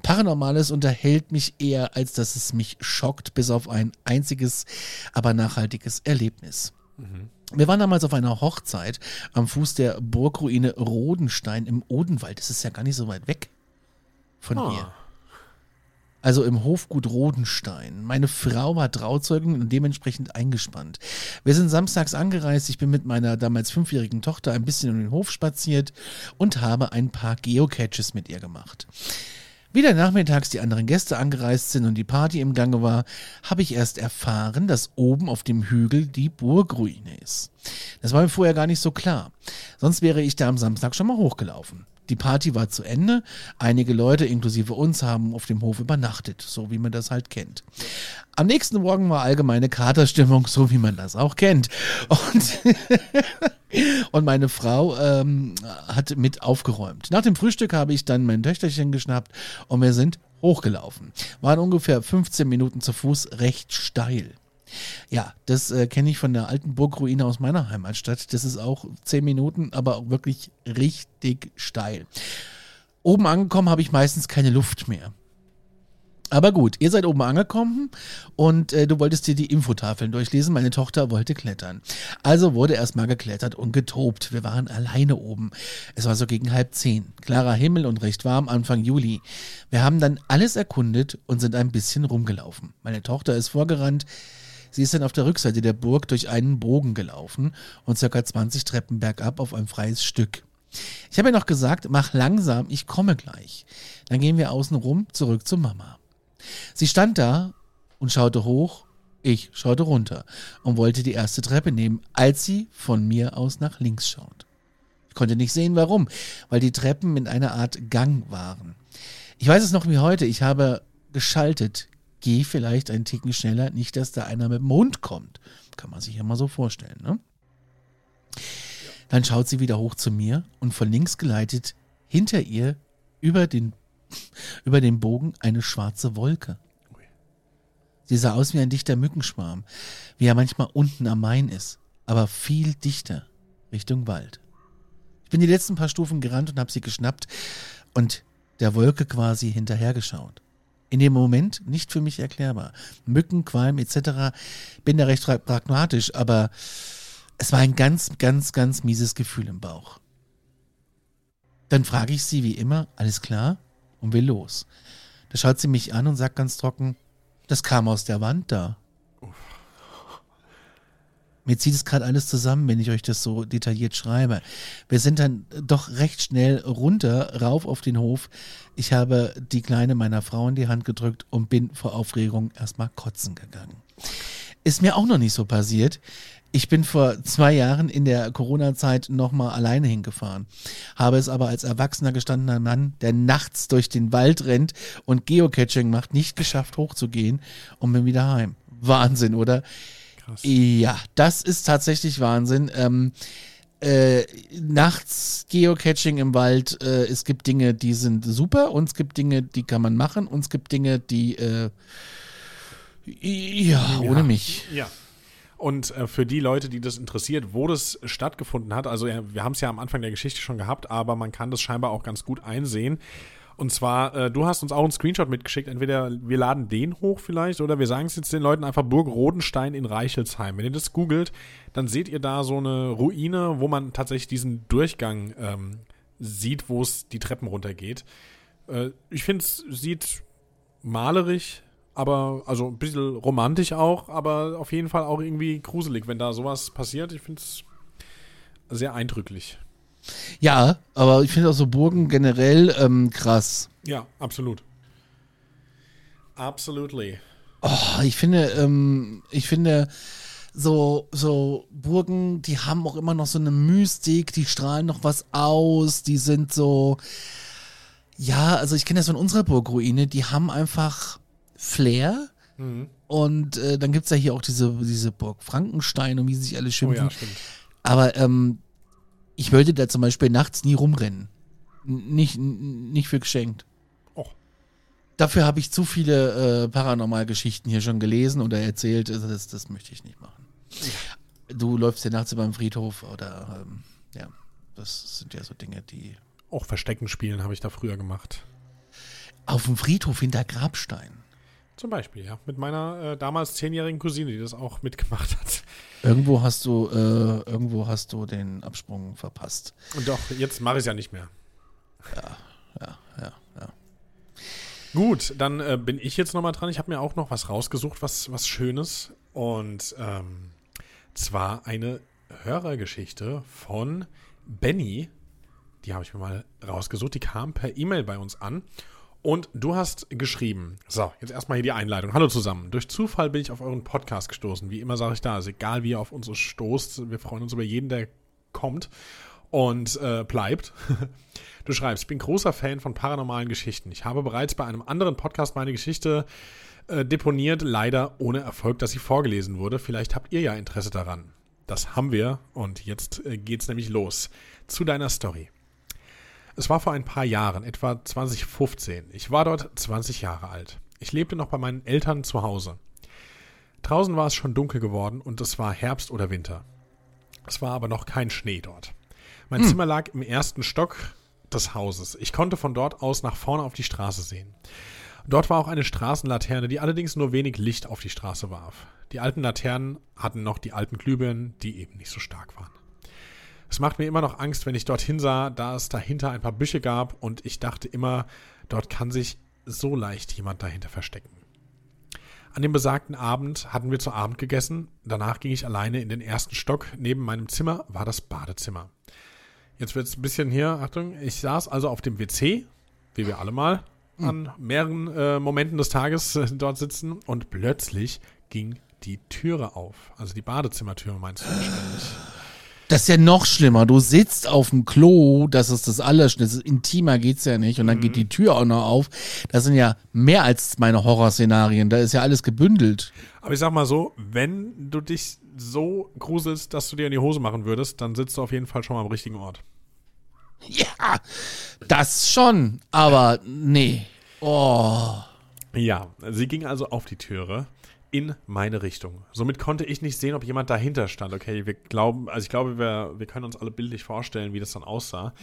Paranormales unterhält mich eher, als dass es mich schockt, bis auf ein einziges, aber nachhaltiges Erlebnis. Wir waren damals auf einer Hochzeit am Fuß der Burgruine Rodenstein im Odenwald. Das ist ja gar nicht so weit weg von Ah. hier. Also im Hofgut Rodenstein. Meine Frau war Trauzeugin und dementsprechend eingespannt. Wir sind samstags angereist. Ich bin mit meiner damals fünfjährigen Tochter ein bisschen um den Hof spaziert und habe ein paar Geocaches mit ihr gemacht. Wie dann nachmittags die anderen Gäste angereist sind und die Party im Gange war, habe ich erst erfahren, dass oben auf dem Hügel die Burgruine ist. Das war mir vorher gar nicht so klar. Sonst wäre ich da am Samstag schon mal hochgelaufen. Die Party war zu Ende. Einige Leute, inklusive uns, haben auf dem Hof übernachtet, so wie man das halt kennt. Am nächsten Morgen war allgemeine Katerstimmung, so wie man das auch kennt. Und und meine Frau ähm, hat mit aufgeräumt. Nach dem Frühstück habe ich dann mein Töchterchen geschnappt und wir sind hochgelaufen. Waren ungefähr 15 Minuten zu Fuß, recht steil. Ja, das äh, kenne ich von der alten Burgruine aus meiner Heimatstadt. Das ist auch 10 Minuten, aber auch wirklich richtig steil. Oben angekommen habe ich meistens keine Luft mehr. Aber gut, ihr seid oben angekommen und äh, du wolltest dir die Infotafeln durchlesen. Meine Tochter wollte klettern. Also wurde erstmal geklettert und getobt. Wir waren alleine oben. Es war so gegen halb zehn. Klarer Himmel und recht warm Anfang Juli. Wir haben dann alles erkundet und sind ein bisschen rumgelaufen. Meine Tochter ist vorgerannt. Sie ist dann auf der Rückseite der Burg durch einen Bogen gelaufen und circa 20 Treppen bergab auf ein freies Stück. Ich habe ihr noch gesagt, mach langsam, ich komme gleich. Dann gehen wir außen rum zurück zu Mama. Sie stand da und schaute hoch, ich schaute runter und wollte die erste Treppe nehmen, als sie von mir aus nach links schaut. Ich konnte nicht sehen, warum, weil die Treppen in einer Art Gang waren. Ich weiß es noch wie heute, ich habe geschaltet, geh vielleicht einen Ticken schneller, nicht, dass da einer mit dem Hund kommt. Kann man sich ja mal so vorstellen, ne? Dann schaut sie wieder hoch zu mir und von links geleitet hinter ihr über den, über den Bogen eine schwarze Wolke. Sie sah aus wie ein dichter Mückenschwarm, wie er manchmal unten am Main ist, aber viel dichter Richtung Wald. Ich bin die letzten paar Stufen gerannt und habe sie geschnappt und der Wolke quasi hinterhergeschaut. In dem Moment nicht für mich erklärbar. Mücken, Qualm etc. Bin da recht pragmatisch, aber es war ein ganz, ganz, ganz mieses Gefühl im Bauch. Dann frage ich sie wie immer, alles klar? Und will los. Da schaut sie mich an und sagt ganz trocken, das kam aus der Wand da. Mir zieht es gerade alles zusammen, wenn ich euch das so detailliert schreibe. Wir sind dann doch recht schnell runter, rauf auf den Hof. Ich habe die Kleine meiner Frau in die Hand gedrückt und bin vor Aufregung erstmal kotzen gegangen. Ist mir auch noch nicht so passiert. Ich bin vor zwei Jahren in der Corona-Zeit nochmal alleine hingefahren, habe es aber als erwachsener gestandener Mann, der nachts durch den Wald rennt und Geocaching macht, nicht geschafft hochzugehen und bin wieder heim. Wahnsinn, oder? Krass. Ja, das ist tatsächlich Wahnsinn. Ähm, äh, nachts Geocaching im Wald, äh, es gibt Dinge, die sind super und es gibt Dinge, die kann man machen und es gibt Dinge, die äh, ja, ohne mich. Ja. Und äh, für die Leute, die das interessiert, wo das stattgefunden hat, also wir haben es ja am Anfang der Geschichte schon gehabt, aber man kann das scheinbar auch ganz gut einsehen. Und zwar, äh, du hast uns auch einen Screenshot mitgeschickt. Entweder wir laden den hoch vielleicht oder wir sagen es jetzt den Leuten einfach Burg Rodenstein in Reichelsheim. Wenn ihr das googelt, dann seht ihr da so eine Ruine, wo man tatsächlich diesen Durchgang ähm, sieht, wo es die Treppen runtergeht. Äh, ich finde, es sieht malerisch, aber also ein bisschen romantisch auch, aber auf jeden Fall auch irgendwie gruselig, wenn da sowas passiert. Ich finde es sehr eindrücklich. Ja, aber ich finde auch so Burgen generell ähm, krass. Ja, absolut. Absolutely. Oh, ich finde, ähm, ich finde, so, so Burgen, die haben auch immer noch so eine Mystik, die strahlen noch was aus, die sind so, ja, also ich kenne das von unserer Burgruine, die haben einfach Flair. Und äh, dann gibt's ja hier auch diese, diese Burg Frankenstein und wie sie sich alle Oh schimpfen. ja, stimmt. Aber ähm, ich wollte da zum Beispiel nachts nie rumrennen. N nicht, nicht für geschenkt. Och. Dafür habe ich zu viele äh, Paranormalgeschichten hier schon gelesen oder erzählt. Also das, das möchte ich nicht machen. Du läufst ja nachts über den Friedhof oder ähm, ja, das sind ja so Dinge, die. Auch Verstecken spielen habe ich da früher gemacht. Auf dem Friedhof hinter Grabstein. Zum Beispiel, ja. Mit meiner äh, damals zehnjährigen Cousine, die das auch mitgemacht hat. Irgendwo hast du, äh, irgendwo hast du den Absprung verpasst. Und doch, jetzt mache ich es ja nicht mehr. Ja, ja, ja. Gut, dann äh, bin ich jetzt nochmal dran. Ich habe mir auch noch was rausgesucht, was, was Schönes. Und ähm, zwar eine Hörergeschichte von Benny. Die habe ich mir mal rausgesucht. Die kam per E-Mail bei uns an. Und du hast geschrieben, so, jetzt erstmal hier die Einleitung. Hallo zusammen. Durch Zufall bin ich auf euren Podcast gestoßen. Wie immer sage ich da, also egal wie ihr auf uns stoßt, wir freuen uns über jeden, der kommt und äh, bleibt. Du schreibst, ich bin großer Fan von paranormalen Geschichten. Ich habe bereits bei einem anderen Podcast meine Geschichte äh, deponiert, leider ohne Erfolg, dass sie vorgelesen wurde. Vielleicht habt ihr ja Interesse daran. Das haben wir und jetzt äh, geht's nämlich los. Zu deiner Story. Es war vor ein paar Jahren, etwa 2015. Ich war dort 20 Jahre alt. Ich lebte noch bei meinen Eltern zu Hause. Draußen war es schon dunkel geworden und es war Herbst oder Winter. Es war aber noch kein Schnee dort. Mein Zimmer lag im ersten Stock des Hauses. Ich konnte von dort aus nach vorne auf die Straße sehen. Dort war auch eine Straßenlaterne, die allerdings nur wenig Licht auf die Straße warf. Die alten Laternen hatten noch die alten Glühbirnen, die eben nicht so stark waren. Es macht mir immer noch Angst, wenn ich dorthin sah, da es dahinter ein paar Büsche gab und ich dachte immer, dort kann sich so leicht jemand dahinter verstecken. An dem besagten Abend hatten wir zu Abend gegessen. Danach ging ich alleine in den ersten Stock. Neben meinem Zimmer war das Badezimmer. Jetzt wird es ein bisschen hier, Achtung, ich saß also auf dem WC, wie wir alle mal an mehreren äh, Momenten des Tages äh, dort sitzen und plötzlich ging die Türe auf. Also die Badezimmertüre meinst du wahrscheinlich. Das ist ja noch schlimmer. Du sitzt auf dem Klo, das ist das Allerschlimmste. Intimer geht's ja nicht. Und dann geht die Tür auch noch auf. Das sind ja mehr als meine Horrorszenarien. Da ist ja alles gebündelt. Aber ich sag mal so, wenn du dich so gruselst, dass du dir in die Hose machen würdest, dann sitzt du auf jeden Fall schon mal am richtigen Ort. Ja, das schon. Aber nee. Oh. Ja, sie ging also auf die Türe in meine Richtung. Somit konnte ich nicht sehen, ob jemand dahinter stand. Okay, wir glauben, also ich glaube, wir, wir können uns alle bildlich vorstellen, wie das dann aussah.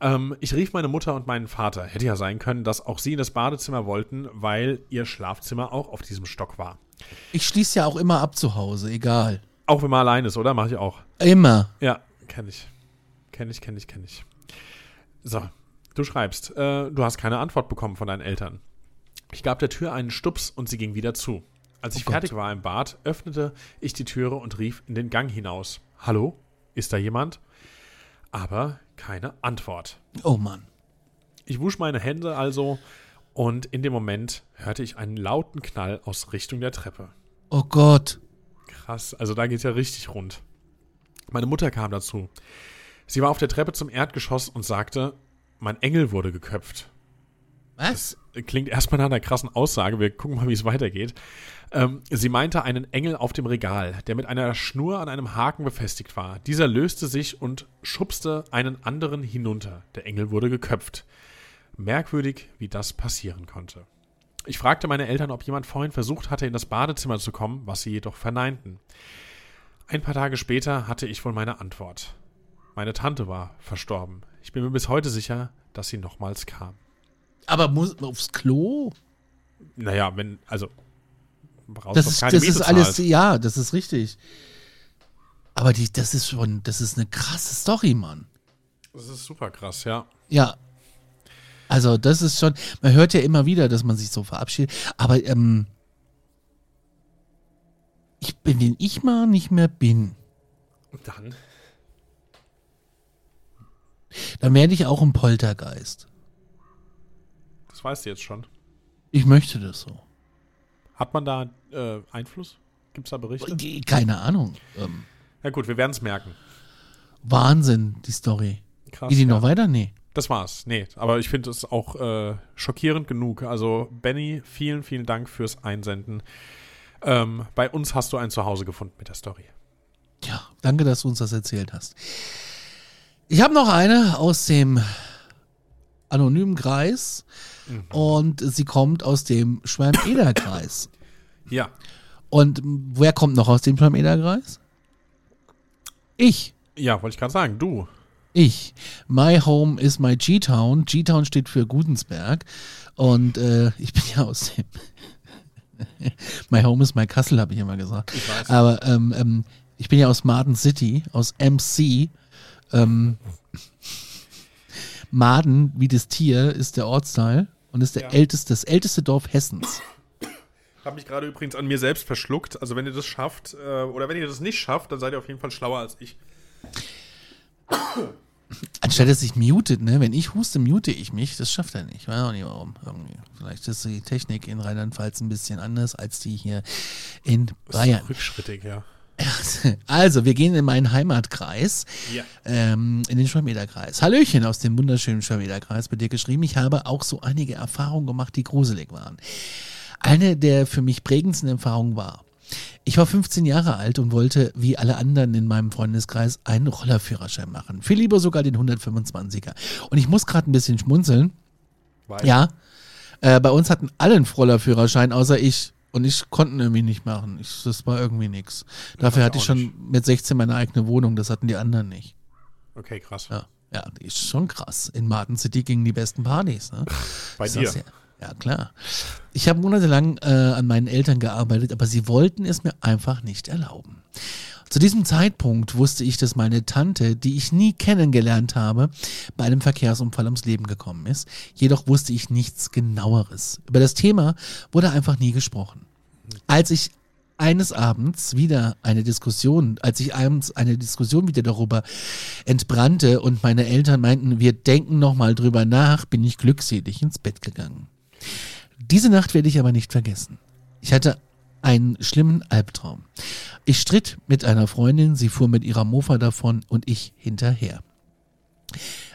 Ähm, ich rief meine Mutter und meinen Vater. Hätte ja sein können, dass auch sie in das Badezimmer wollten, weil ihr Schlafzimmer auch auf diesem Stock war. Ich schließe ja auch immer ab zu Hause, egal. Auch wenn man allein ist, oder? Mache ich auch. Immer. Ja, kenne ich. Kenne ich, kenne ich, kenne ich. So, du schreibst, äh, du hast keine Antwort bekommen von deinen Eltern. Ich gab der Tür einen Stups und sie ging wieder zu. Als ich Oh fertig war im Bad, öffnete ich die Türe und rief in den Gang hinaus. Hallo? Ist da jemand? Aber keine Antwort. Oh Mann. Ich wusch meine Hände also und in dem Moment hörte ich einen lauten Knall aus Richtung der Treppe. Oh Gott. Krass, also da geht's ja richtig rund. Meine Mutter kam dazu. Sie war auf der Treppe zum Erdgeschoss und sagte, mein Engel wurde geköpft. Was? Klingt erstmal nach einer krassen Aussage. Wir gucken mal, wie es weitergeht. Ähm, sie meinte einen Engel auf dem Regal, der mit einer Schnur an einem Haken befestigt war. Dieser löste sich und schubste einen anderen hinunter. Der Engel wurde geköpft. Merkwürdig, wie das passieren konnte. Ich fragte meine Eltern, ob jemand vorhin versucht hatte, in das Badezimmer zu kommen, was sie jedoch verneinten. Ein paar Tage später hatte ich wohl meine Antwort. Meine Tante war verstorben. Ich bin mir bis heute sicher, dass sie nochmals kam. Aber muss aufs Klo? Naja, wenn, also. Das ist, das ist alles, ja, das ist richtig. Aber die, das ist schon, das ist eine krasse Story, Mann. Das ist super krass, ja. Ja. Also, das ist schon, man hört ja immer wieder, dass man sich so verabschiedet. Aber, ähm, ich bin, wenn ich mal nicht mehr bin, Dann. dann werde ich auch ein Poltergeist. Das weißt du jetzt schon. Ich möchte das so. Hat man da äh, Einfluss? Gibt es da Berichte? Keine Ahnung. Ähm, Ja, gut, wir werden es merken. Wahnsinn, die Story. Krass. Geht die ja. noch weiter? Nee. Das war's. Nee, aber ich finde es auch äh, schockierend genug. Also, Benny, vielen, vielen Dank fürs Einsenden. Ähm, bei uns hast du ein Zuhause gefunden mit der Story. Ja, danke, dass du uns das erzählt hast. Ich habe noch eine aus dem anonymen Kreis und sie kommt aus dem Schwalm-Eder-Kreis. Ja. Und wer kommt noch aus dem Schwalm-Eder-Kreis? Ich. Ja, wollte ich gerade sagen. Du. Ich. My home is my G-Town. G-Town steht für Gudensberg. Und äh, ich bin ja aus dem. my home is my Kassel, habe ich immer gesagt. Ich weiß. Aber ähm, ähm, ich bin ja aus Marden City, aus MC. Ähm, Maden, wie das Tier, ist der Ortsteil und ist der Ja. älteste, das älteste Dorf Hessens. Habe mich gerade übrigens an mir selbst verschluckt. Also wenn ihr das schafft, äh, oder wenn ihr das nicht schafft, dann seid ihr auf jeden Fall schlauer als ich. Anstatt dass sich mutet, ne? Wenn ich huste, mute ich mich. Das schafft er nicht. Weiß auch nicht warum. Irgendwie. Vielleicht ist die Technik in Rheinland-Pfalz ein bisschen anders als die hier in Das ist Bayern. Rückschrittig, ja. Also, wir gehen in meinen Heimatkreis, Ja. ähm, in den Schwalm-Eder-Kreis. Hallöchen aus dem wunderschönen Schwalm-Eder-Kreis, bei dir geschrieben. Ich habe auch so einige Erfahrungen gemacht, die gruselig waren. Eine der für mich prägendsten Erfahrungen war, ich war 15 Jahre alt und wollte, wie alle anderen in meinem Freundeskreis, einen Rollerführerschein machen. Viel lieber sogar den 125er. Und ich muss gerade ein bisschen schmunzeln. Weil, Ja, äh, bei uns hatten alle einen Rollerführerschein, außer ich. Und ich konnte irgendwie nicht machen. Ich, das war irgendwie nix. Dafür hatte ich schon nicht. mit 16 meine eigene Wohnung. Das hatten die anderen nicht. Okay, krass. Ja, ja, die ist schon krass. In Martin City gingen die besten Partys. Ne? Bei Ich dir. Ja, ja, klar. Ich habe monatelang äh, an meinen Eltern gearbeitet, aber sie wollten es mir einfach nicht erlauben. Zu diesem Zeitpunkt wusste ich, dass meine Tante, die ich nie kennengelernt habe, bei einem Verkehrsunfall ums Leben gekommen ist. Jedoch wusste ich nichts genaueres. Über das Thema wurde einfach nie gesprochen. Als ich eines Abends wieder eine Diskussion, als ich abends eine Diskussion wieder darüber entbrannte und meine Eltern meinten, wir denken nochmal drüber nach, bin ich glückselig ins Bett gegangen. Diese Nacht werde ich aber nicht vergessen. Ich hatte einen schlimmen Albtraum. Ich stritt mit einer Freundin, sie fuhr mit ihrer Mofa davon und ich hinterher.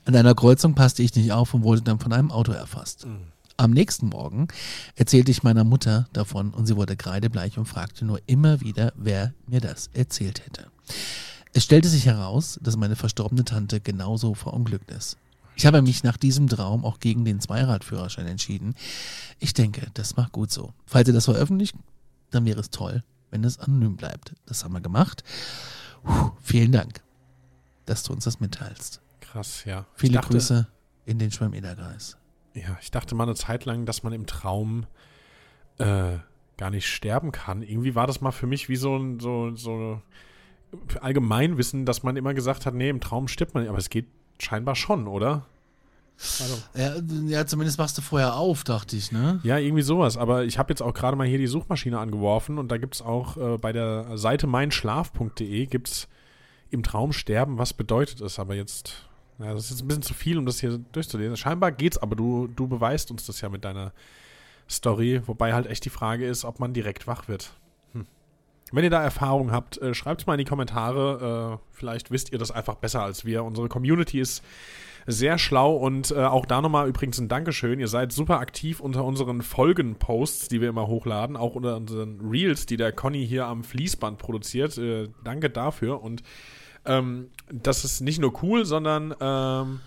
An einer Kreuzung passte ich nicht auf und wurde dann von einem Auto erfasst. Am nächsten Morgen erzählte ich meiner Mutter davon und sie wurde kreidebleich und fragte nur immer wieder, wer mir das erzählt hätte. Es stellte sich heraus, dass meine verstorbene Tante genauso verunglückt ist. Ich habe mich nach diesem Traum auch gegen den Zweiradführerschein entschieden. Ich denke, das macht gut so. Falls ihr das veröffentlicht, dann wäre es toll, wenn es anonym bleibt. Das haben wir gemacht. Puh, vielen Dank, dass du uns das mitteilst. Krass, ja. Viele dachte, Grüße in den Schwalm-Eder-Kreis. Ja, ich dachte mal eine Zeit lang, dass man im Traum äh, gar nicht sterben kann. Irgendwie war das mal für mich wie so ein so, so Allgemeinwissen, dass man immer gesagt hat, nee, im Traum stirbt man nicht. Aber es geht scheinbar schon, oder? Also, Ja, ja, zumindest machst du vorher auf, dachte ich, ne? ja, irgendwie sowas. Aber ich habe jetzt auch gerade mal hier die Suchmaschine angeworfen und da gibt es auch äh, bei der Seite meinschlaf.de gibt es im Traum sterben, was bedeutet es. Aber jetzt, ja, das ist jetzt ein bisschen zu viel, um das hier durchzulesen. Scheinbar geht's, aber du, du beweist uns das ja mit deiner Story, wobei halt echt die Frage ist, ob man direkt wach wird. Hm. Wenn ihr da Erfahrung habt, äh, schreibt mal in die Kommentare. Äh, vielleicht wisst ihr das einfach besser als wir. Unsere Community ist sehr schlau und äh, auch da nochmal übrigens ein Dankeschön. Ihr seid super aktiv unter unseren Folgenposts, die wir immer hochladen, auch unter unseren Reels, die der Conny hier am Fließband produziert. Äh, danke dafür und ähm, das ist nicht nur cool, sondern ähm,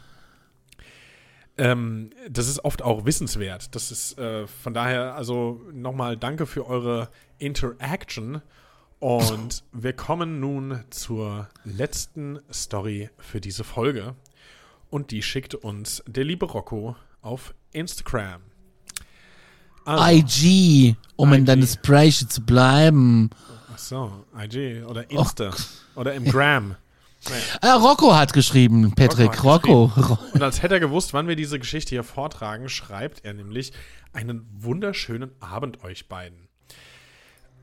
ähm, das ist oft auch wissenswert. Das ist äh, von daher, also nochmal danke für eure Interaction. Und wir kommen nun zur letzten Story für diese Folge. Und die schickt uns der liebe Rocco auf Instagram. Also, IG, um in IG. deiner Sprache zu bleiben. ach so, IG oder Insta oder im Gram. Naja. Ah, Rocco hat geschrieben, Patrick. Rocco Rocco. hat Und als hätte er gewusst, wann wir diese Geschichte hier vortragen, schreibt er nämlich einen wunderschönen Abend euch beiden.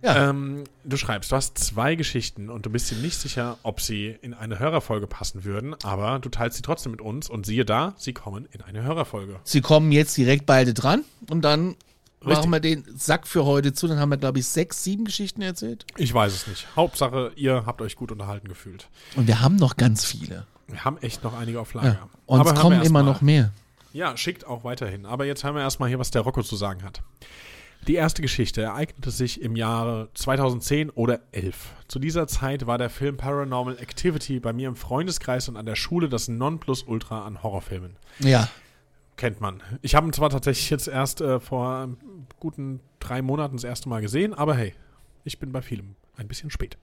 Ja. Ähm, du schreibst, du hast zwei Geschichten und du bist dir nicht sicher, ob sie in eine Hörerfolge passen würden, aber du teilst sie trotzdem mit uns und siehe da, sie kommen in eine Hörerfolge. Sie kommen jetzt direkt beide dran und dann Richtig. machen wir den Sack für heute zu. Dann haben wir, glaube ich, sechs, sieben Geschichten erzählt. Ich weiß es nicht. Hauptsache, ihr habt euch gut unterhalten gefühlt. Und wir haben noch ganz viele. Wir haben echt noch einige auf Lager. Ja. Und Aber es kommen immer mal. noch mehr. Ja, schickt auch weiterhin. Aber jetzt hören wir erstmal hier, was der Rocco zu sagen hat. Die erste Geschichte ereignete sich im Jahre 2010 oder 11. Zu dieser Zeit war der Film Paranormal Activity bei mir im Freundeskreis und an der Schule das Nonplusultra an Horrorfilmen. Ja. Kennt man. Ich habe ihn zwar tatsächlich jetzt erst äh, vor ähm, guten drei Monaten das erste Mal gesehen, aber hey, ich bin bei vielem ein bisschen spät.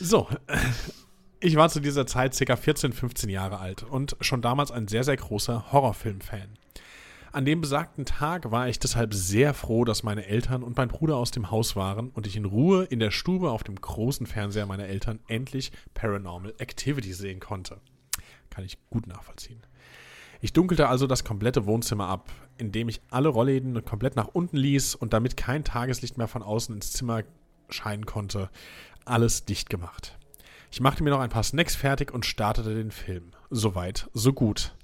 So, Ich war zu dieser Zeit ca. 14, 15 Jahre alt und schon damals ein sehr, sehr großer Horrorfilm-Fan. An dem besagten Tag war ich deshalb sehr froh, dass meine Eltern und mein Bruder aus dem Haus waren und ich in Ruhe in der Stube auf dem großen Fernseher meiner Eltern endlich Paranormal Activity sehen konnte. Kann ich gut nachvollziehen. Ich dunkelte also das komplette Wohnzimmer ab, indem ich alle Rollläden komplett nach unten ließ und damit kein Tageslicht mehr von außen ins Zimmer scheinen konnte, alles dicht gemacht. Ich machte mir noch ein paar Snacks fertig und startete den Film. Soweit, so gut.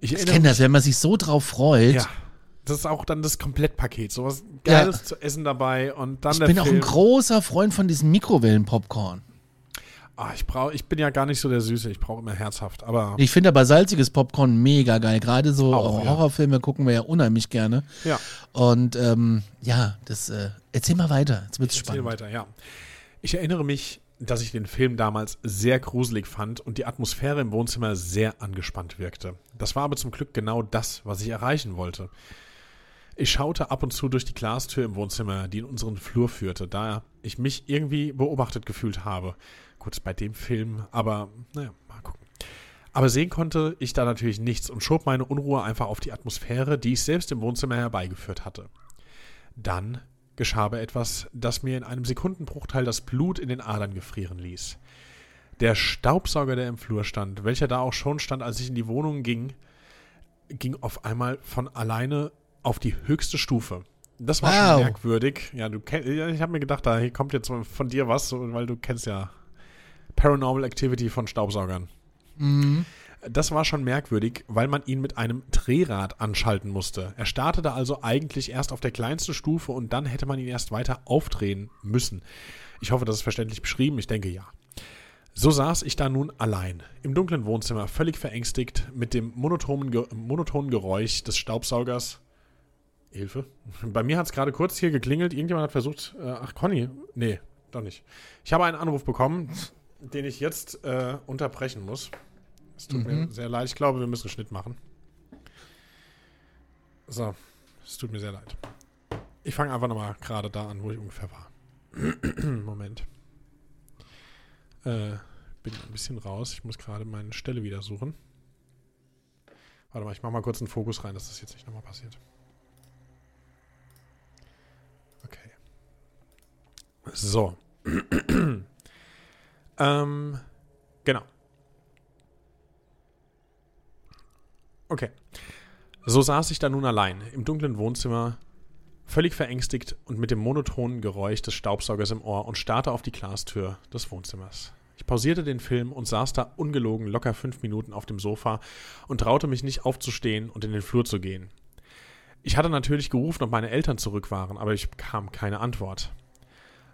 Ich, ich kenne das, wenn man sich so drauf freut. Ja. Das ist auch dann das Komplettpaket. So was Geiles ja. zu essen dabei und dann ich bin Film. auch ein großer Freund von diesem Mikrowellen-Popcorn. Ah, ich, brauch, ich bin ja gar nicht so der Süße, ich brauche immer herzhaft. Aber ich finde aber salziges Popcorn mega geil. Gerade so auch, Horrorfilme ja. gucken wir ja unheimlich gerne. Ja. Und ähm, ja, das äh, erzähl mal weiter. Jetzt wird's spannend. Erzähl weiter, ja. Ich erinnere mich dass ich den Film damals sehr gruselig fand und die Atmosphäre im Wohnzimmer sehr angespannt wirkte. Das war aber zum Glück genau das, was ich erreichen wollte. Ich schaute ab und zu durch die Glastür im Wohnzimmer, die in unseren Flur führte, da ich mich irgendwie beobachtet gefühlt habe. Gut, bei dem Film, aber naja, mal gucken. Aber sehen konnte ich da natürlich nichts und schob meine Unruhe einfach auf die Atmosphäre, die ich selbst im Wohnzimmer herbeigeführt hatte. Dann geschah aber etwas, das mir in einem Sekundenbruchteil das Blut in den Adern gefrieren ließ. Der Staubsauger, der im Flur stand, welcher da auch schon stand, als ich in die Wohnung ging, ging auf einmal von alleine auf die höchste Stufe. Das war wow. schon merkwürdig. Ja, du kenn, ich habe mir gedacht, da kommt jetzt von dir was, weil du kennst ja Paranormal Activity von Staubsaugern. Mhm. Das war schon merkwürdig, weil man ihn mit einem Drehrad anschalten musste. Er startete also eigentlich erst auf der kleinsten Stufe und dann hätte man ihn erst weiter aufdrehen müssen. Ich hoffe, das ist verständlich beschrieben. Ich denke ja. So saß ich da nun allein im dunklen Wohnzimmer, völlig verängstigt, mit dem monotonen, Ge monotonen Geräusch des Staubsaugers. Hilfe. Bei mir hat es gerade kurz hier geklingelt. Irgendjemand hat versucht. Äh, ach, Conny. Nee, doch nicht. Ich habe einen Anruf bekommen, den ich jetzt äh, unterbrechen muss. Es tut mhm. mir sehr leid. Ich glaube, wir müssen einen Schnitt machen. So, es tut mir sehr leid. Ich fange einfach nochmal gerade da an, wo ich ungefähr war. Moment. Äh, bin ein bisschen raus. Ich muss gerade meine Stelle wieder suchen. Warte mal, ich mache mal kurz einen Fokus rein, dass das jetzt nicht nochmal passiert. Okay. So. ähm, genau. Okay. So saß ich da nun allein im dunklen Wohnzimmer, völlig verängstigt und mit dem monotonen Geräusch des Staubsaugers im Ohr und starrte auf die Glastür des Wohnzimmers. Ich pausierte den Film und saß da ungelogen locker fünf Minuten auf dem Sofa und traute mich nicht aufzustehen und in den Flur zu gehen. Ich hatte natürlich gerufen, ob meine Eltern zurück waren, aber ich bekam keine Antwort.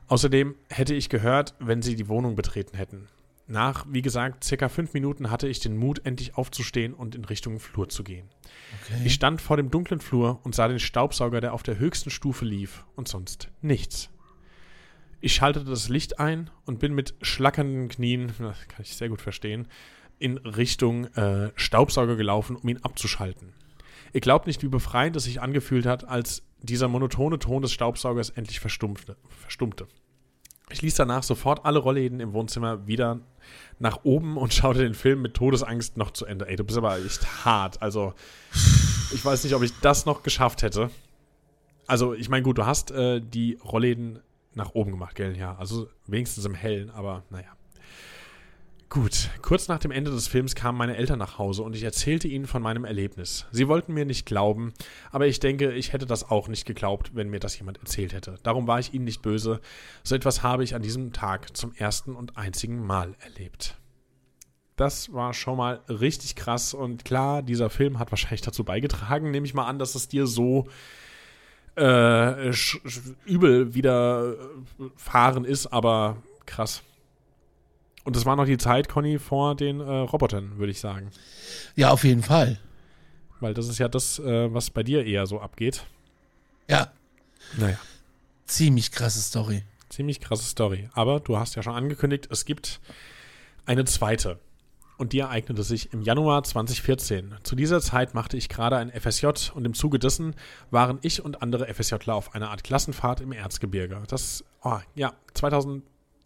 Außerdem hätte ich gehört, wenn sie die Wohnung betreten hätten. Nach, wie gesagt, circa fünf Minuten hatte ich den Mut, endlich aufzustehen und in Richtung Flur zu gehen. Okay. Ich stand vor dem dunklen Flur und sah den Staubsauger, der auf der höchsten Stufe lief, und sonst nichts. Ich schaltete das Licht ein und bin mit schlackernden Knien, das kann ich sehr gut verstehen, in Richtung äh, Staubsauger gelaufen, um ihn abzuschalten. Ihr glaubt nicht, wie befreiend es sich angefühlt hat, als dieser monotone Ton des Staubsaugers endlich verstummte. verstummte. Ich ließ danach sofort alle Rollläden im Wohnzimmer wieder nach oben und schaute den Film mit Todesangst noch zu Ende. Ey, du bist aber echt hart. Also, ich weiß nicht, ob ich das noch geschafft hätte. Also, ich meine, gut, du hast äh, die Rollläden nach oben gemacht, gell? Ja, also wenigstens im Hellen, aber naja. Gut, kurz nach dem Ende des Films kamen meine Eltern nach Hause und ich erzählte ihnen von meinem Erlebnis. Sie wollten mir nicht glauben, aber ich denke, ich hätte das auch nicht geglaubt, wenn mir das jemand erzählt hätte. Darum war ich ihnen nicht böse. So etwas habe ich an diesem Tag zum ersten und einzigen Mal erlebt. Das war schon mal richtig krass und klar, dieser Film hat wahrscheinlich dazu beigetragen, nehme ich mal an, dass es dir so äh, übel widerfahren ist, aber krass. Und das war noch die Zeit, Conny, vor den äh, Robotern, würde ich sagen. Ja, auf jeden Fall. Weil das ist ja das, äh, was bei dir eher so abgeht. Ja. Naja. Ziemlich krasse Story. Ziemlich krasse Story. Aber du hast ja schon angekündigt, es gibt eine zweite. Und die ereignete sich im Januar 2014. Zu dieser Zeit machte ich gerade ein FSJ und im Zuge dessen waren ich und andere FSJler auf einer Art Klassenfahrt im Erzgebirge. Das, oh, ja, 2000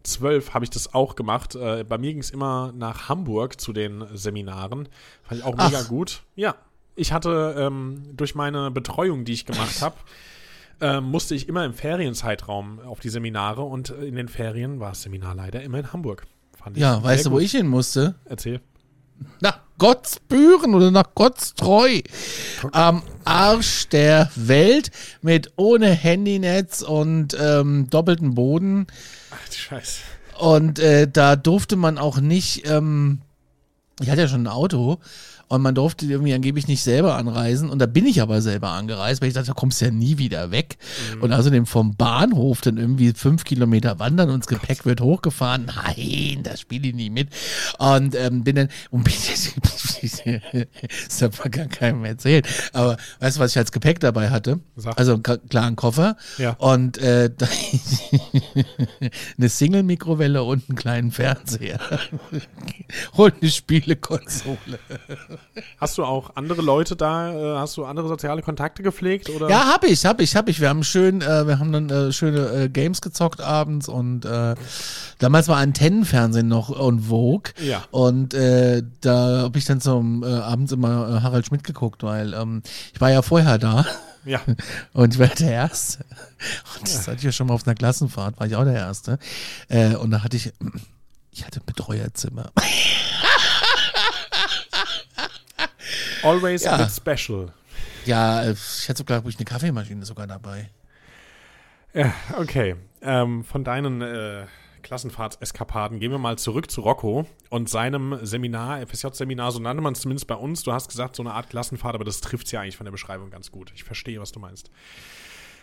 zwölf habe ich das auch gemacht. Äh, bei mir ging es immer nach Hamburg zu den Seminaren. Fand ich auch mega Ach. gut. Ja, ich hatte ähm, durch meine Betreuung, die ich gemacht habe, äh, musste ich immer im Ferienzeitraum auf die Seminare und in den Ferien war das Seminar leider immer in Hamburg. Fand ich Ja, weißt du, wo ich hin musste? Erzähl. Nach Gottsbüren oder nach Gottstreu. Am Arsch der Welt mit ohne Handynetz und ähm, doppelten Boden. Ach Scheiße. Und äh, da durfte man auch nicht, ähm, ich hatte ja schon ein Auto und man durfte irgendwie angeblich nicht selber anreisen. Und da bin ich aber selber angereist, weil ich dachte, da kommst du ja nie wieder weg. Und außerdem vom Bahnhof dann irgendwie fünf Kilometer wandern und das Gepäck wird hochgefahren. Nein, das spiele ich nie mit. Und ähm, bin dann, und bin das hat man gar keinem erzählt. Aber weißt du, was ich als Gepäck dabei hatte? Sag. Also einen klaren Koffer Ja. und äh, eine Single-Mikrowelle und einen kleinen Fernseher. und eine Spielekonsole. Hast du auch andere Leute da, äh, hast du andere soziale Kontakte gepflegt? Oder? Ja, hab ich, hab ich, hab ich. Wir haben schön, äh, wir haben dann äh, schöne äh, Games gezockt abends und äh, damals war Antennenfernsehen noch on Vogue. Ja. Und äh, da habe ich dann zum äh, abends immer äh, Harald Schmidt geguckt, weil ähm, ich war ja vorher da. Ja. Und ich war der Erste. Und das hatte ich ja schon mal auf einer Klassenfahrt, war ich auch der Erste. Äh, und da hatte ich, ich hatte ein Betreuerzimmer. Always Ja. a bit special. Ja, äh, ich hatte sogar, glaube ich, eine Kaffeemaschine sogar dabei. Ja, okay. Ähm, von deinen äh, Klassenfahrtseskapaden gehen wir mal zurück zu Rocco und seinem Seminar, FSJ-Seminar, so nannte man es zumindest bei uns. Du hast gesagt, so eine Art Klassenfahrt, aber das trifft ja eigentlich von der Beschreibung ganz gut. Ich verstehe, was du meinst.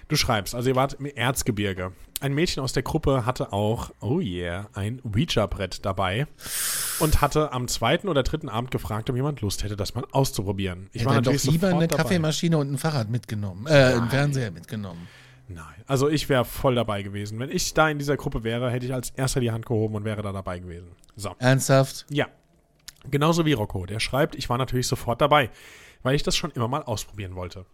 Du schreibst, also ihr wart im Erzgebirge. Ein Mädchen aus der Gruppe hatte auch, oh yeah, ein Ouija-Brett dabei und hatte am zweiten oder dritten Abend gefragt, ob jemand Lust hätte, das mal auszuprobieren. Ich Ich war hätte doch natürlich lieber eine dabei. Kaffeemaschine und ein Fahrrad mitgenommen. Äh, einen Fernseher mitgenommen. Nein, also ich wäre voll dabei gewesen. Wenn ich da in dieser Gruppe wäre, hätte ich als erster die Hand gehoben und wäre da dabei gewesen. So. Ernsthaft? Ja. Genauso wie Rocco. Der schreibt, ich war natürlich sofort dabei, weil ich das schon immer mal ausprobieren wollte.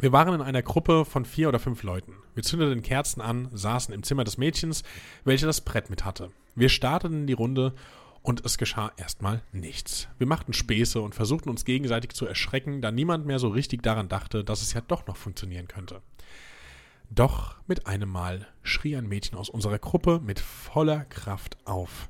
Wir waren in einer Gruppe von vier oder fünf Leuten. Wir zündeten Kerzen an, saßen im Zimmer des Mädchens, welche das Brett mit hatte. Wir starteten die Runde und es geschah erstmal nichts. Wir machten Späße und versuchten uns gegenseitig zu erschrecken, da niemand mehr so richtig daran dachte, dass es ja doch noch funktionieren könnte. Doch mit einem Mal schrie ein Mädchen aus unserer Gruppe mit voller Kraft auf.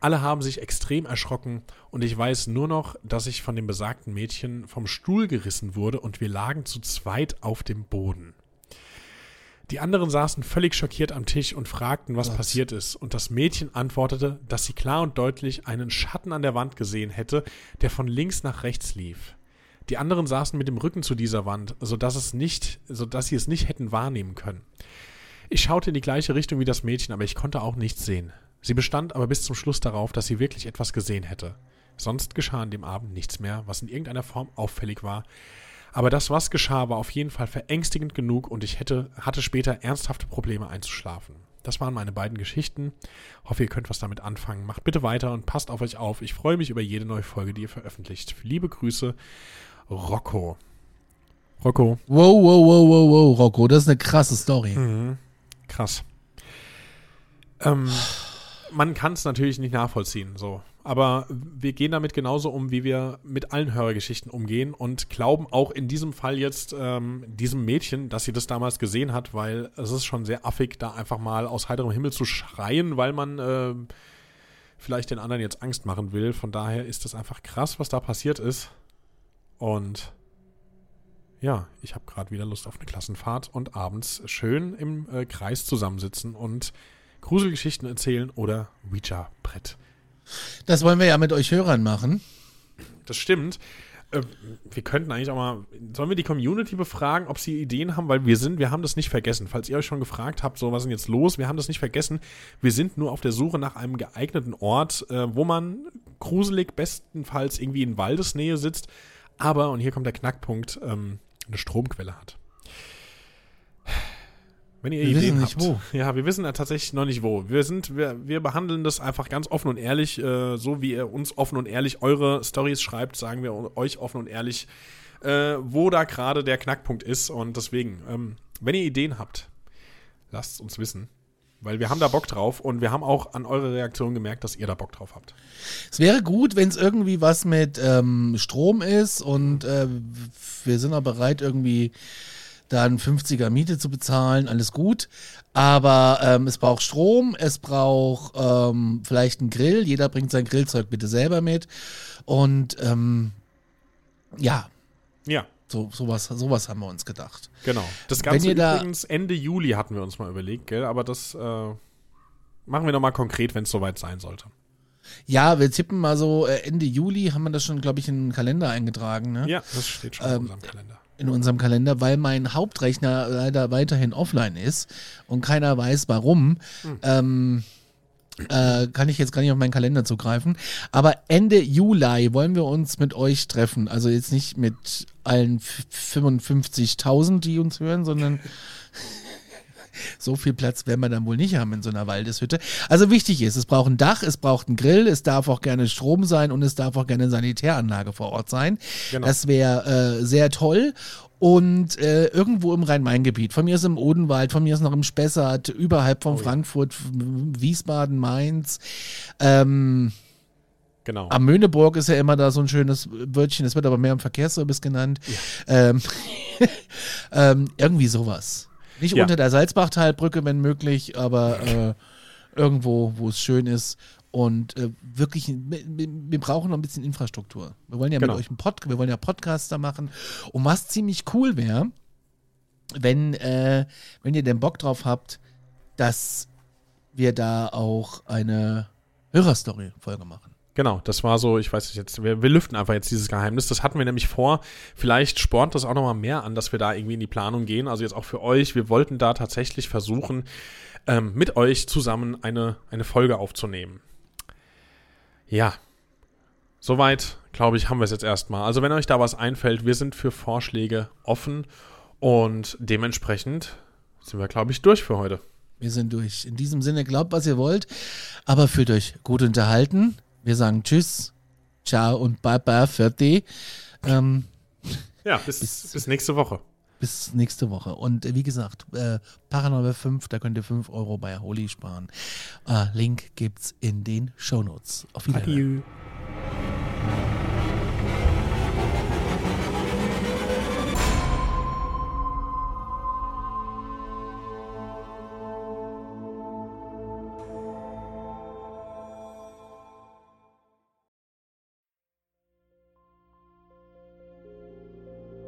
Alle haben sich extrem erschrocken und ich weiß nur noch, dass ich von dem besagten Mädchen vom Stuhl gerissen wurde und wir lagen zu zweit auf dem Boden. Die anderen saßen völlig schockiert am Tisch und fragten, was passiert ist, und das Mädchen antwortete, dass sie klar und deutlich einen Schatten an der Wand gesehen hätte, der von links nach rechts lief. Die anderen saßen mit dem Rücken zu dieser Wand, sodass, es nicht, sodass sie es nicht hätten wahrnehmen können. Ich schaute in die gleiche Richtung wie das Mädchen, aber ich konnte auch nichts sehen. Sie bestand aber bis zum Schluss darauf, dass sie wirklich etwas gesehen hätte. Sonst geschah an dem Abend nichts mehr, was in irgendeiner Form auffällig war. Aber das, was geschah, war auf jeden Fall verängstigend genug und ich hätte, hatte später ernsthafte Probleme einzuschlafen. Das waren meine beiden Geschichten. Hoffe, ihr könnt was damit anfangen. Macht bitte weiter und passt auf euch auf. Ich freue mich über jede neue Folge, die ihr veröffentlicht. Liebe Grüße, Rocco. Rocco, Wow, wow, wow, wow, wow, Rocco, das ist eine krasse Story. Mhm. Krass. Ähm, man kann es natürlich nicht nachvollziehen, so. Aber wir gehen damit genauso um, wie wir mit allen Hörergeschichten umgehen und glauben auch in diesem Fall jetzt ähm, diesem Mädchen, dass sie das damals gesehen hat, weil es ist schon sehr affig, da einfach mal aus heiterem Himmel zu schreien, weil man ähm, vielleicht den anderen jetzt Angst machen will. Von daher ist es einfach krass, was da passiert ist. Und ja, ich habe gerade wieder Lust auf eine Klassenfahrt und abends schön im äh, Kreis zusammensitzen und Gruselgeschichten erzählen oder Ouija-Brett. Das wollen wir ja mit euch Hörern machen. Das stimmt. Äh, wir könnten eigentlich auch mal, sollen wir die Community befragen, ob sie Ideen haben, weil wir sind, wir haben das nicht vergessen. Falls ihr euch schon gefragt habt, so was ist denn jetzt los, wir haben das nicht vergessen. Wir sind nur auf der Suche nach einem geeigneten Ort, äh, wo man gruselig bestenfalls irgendwie in Waldesnähe sitzt, aber, und hier kommt der Knackpunkt, ähm, eine Stromquelle hat. Wenn ihr Wir Ideen wissen nicht habt. wo. Ja, wir wissen ja tatsächlich noch nicht wo. Wir sind, wir, wir behandeln das einfach ganz offen und ehrlich, äh, so wie ihr uns offen und ehrlich eure Stories schreibt, sagen wir euch offen und ehrlich, äh, wo da gerade der Knackpunkt ist. Und deswegen, ähm, wenn ihr Ideen habt, lasst es uns wissen. Weil wir haben da Bock drauf und wir haben auch an eure Reaktion gemerkt, dass ihr da Bock drauf habt. Es wäre gut, wenn es irgendwie was mit ähm, Strom ist und äh, wir sind auch bereit, irgendwie da einen 50er Miete zu bezahlen, alles gut. Aber ähm, es braucht Strom, es braucht ähm, vielleicht einen Grill. Jeder bringt sein Grillzeug bitte selber mit. Und ähm, ja, Ja, so, sowas, sowas haben wir uns gedacht. genau. Das Ganze übrigens Ende Juli hatten wir uns mal überlegt, gell? Aber das äh, machen wir nochmal konkret, wenn es soweit sein sollte. Ja, wir tippen mal so äh, Ende Juli, haben wir das schon, glaube ich, in den Kalender eingetragen. Ne? Ja, das steht schon in Ähm, unserem Kalender. In unserem Kalender, weil mein Hauptrechner leider weiterhin offline ist und keiner weiß warum. Ähm, äh, kann ich jetzt gar nicht auf meinen Kalender zugreifen. Aber Ende Juli wollen wir uns mit euch treffen. Also jetzt nicht mit allen f- 55.000, die uns hören, sondern so viel Platz werden wir dann wohl nicht haben in so einer Waldeshütte. Also wichtig ist, es braucht ein Dach, es braucht einen Grill, es darf auch gerne Strom sein und es darf auch gerne eine Sanitäranlage vor Ort sein. Genau. Das wäre äh, sehr toll. Und äh, irgendwo im Rhein-Main-Gebiet, von mir ist im Odenwald, von mir ist noch im Spessart, überhalb von Frankfurt, Wiesbaden, Mainz. Ähm, Genau. am Möhneburg ist ja immer da so ein schönes Wörtchen, das wird aber mehr im Verkehrsservice genannt. Ähm, ähm, irgendwie sowas. Nicht Ja. unter der Salzbachtalbrücke, wenn möglich, aber äh, irgendwo, wo es schön ist. Und äh, wirklich, wir, brauchen noch ein bisschen Infrastruktur. Wir wollen ja Genau. mit euch einen Pod, wir wollen ja Podcaster machen. Und was ziemlich cool wäre, wenn, äh, wenn ihr den Bock drauf habt, dass wir da auch eine Hörerstory-Folge machen. Genau, das war so, ich weiß nicht jetzt, wir, wir lüften einfach jetzt dieses Geheimnis. Das hatten wir nämlich vor. Vielleicht spornt das auch nochmal mehr an, dass wir da irgendwie in die Planung gehen. Also jetzt auch für euch. Wir wollten da tatsächlich versuchen, ähm, mit euch zusammen eine, eine Folge aufzunehmen. Ja, soweit, glaube ich, haben wir es jetzt erstmal. Also wenn euch da was einfällt, wir sind für Vorschläge offen und dementsprechend sind wir, glaube ich, durch für heute. Wir sind durch. In diesem Sinne, glaubt, was ihr wollt, aber fühlt euch gut unterhalten. Wir sagen Tschüss, Ciao und Bye Bye für die. Ähm, Ja, bis, bis nächste Woche. bis nächste Woche. Und äh, wie gesagt, äh, Paranormal 5, da könnt ihr 5 Euro bei Holy sparen. Äh, Link gibt's in den Shownotes. Auf Wiedersehen. Adieu.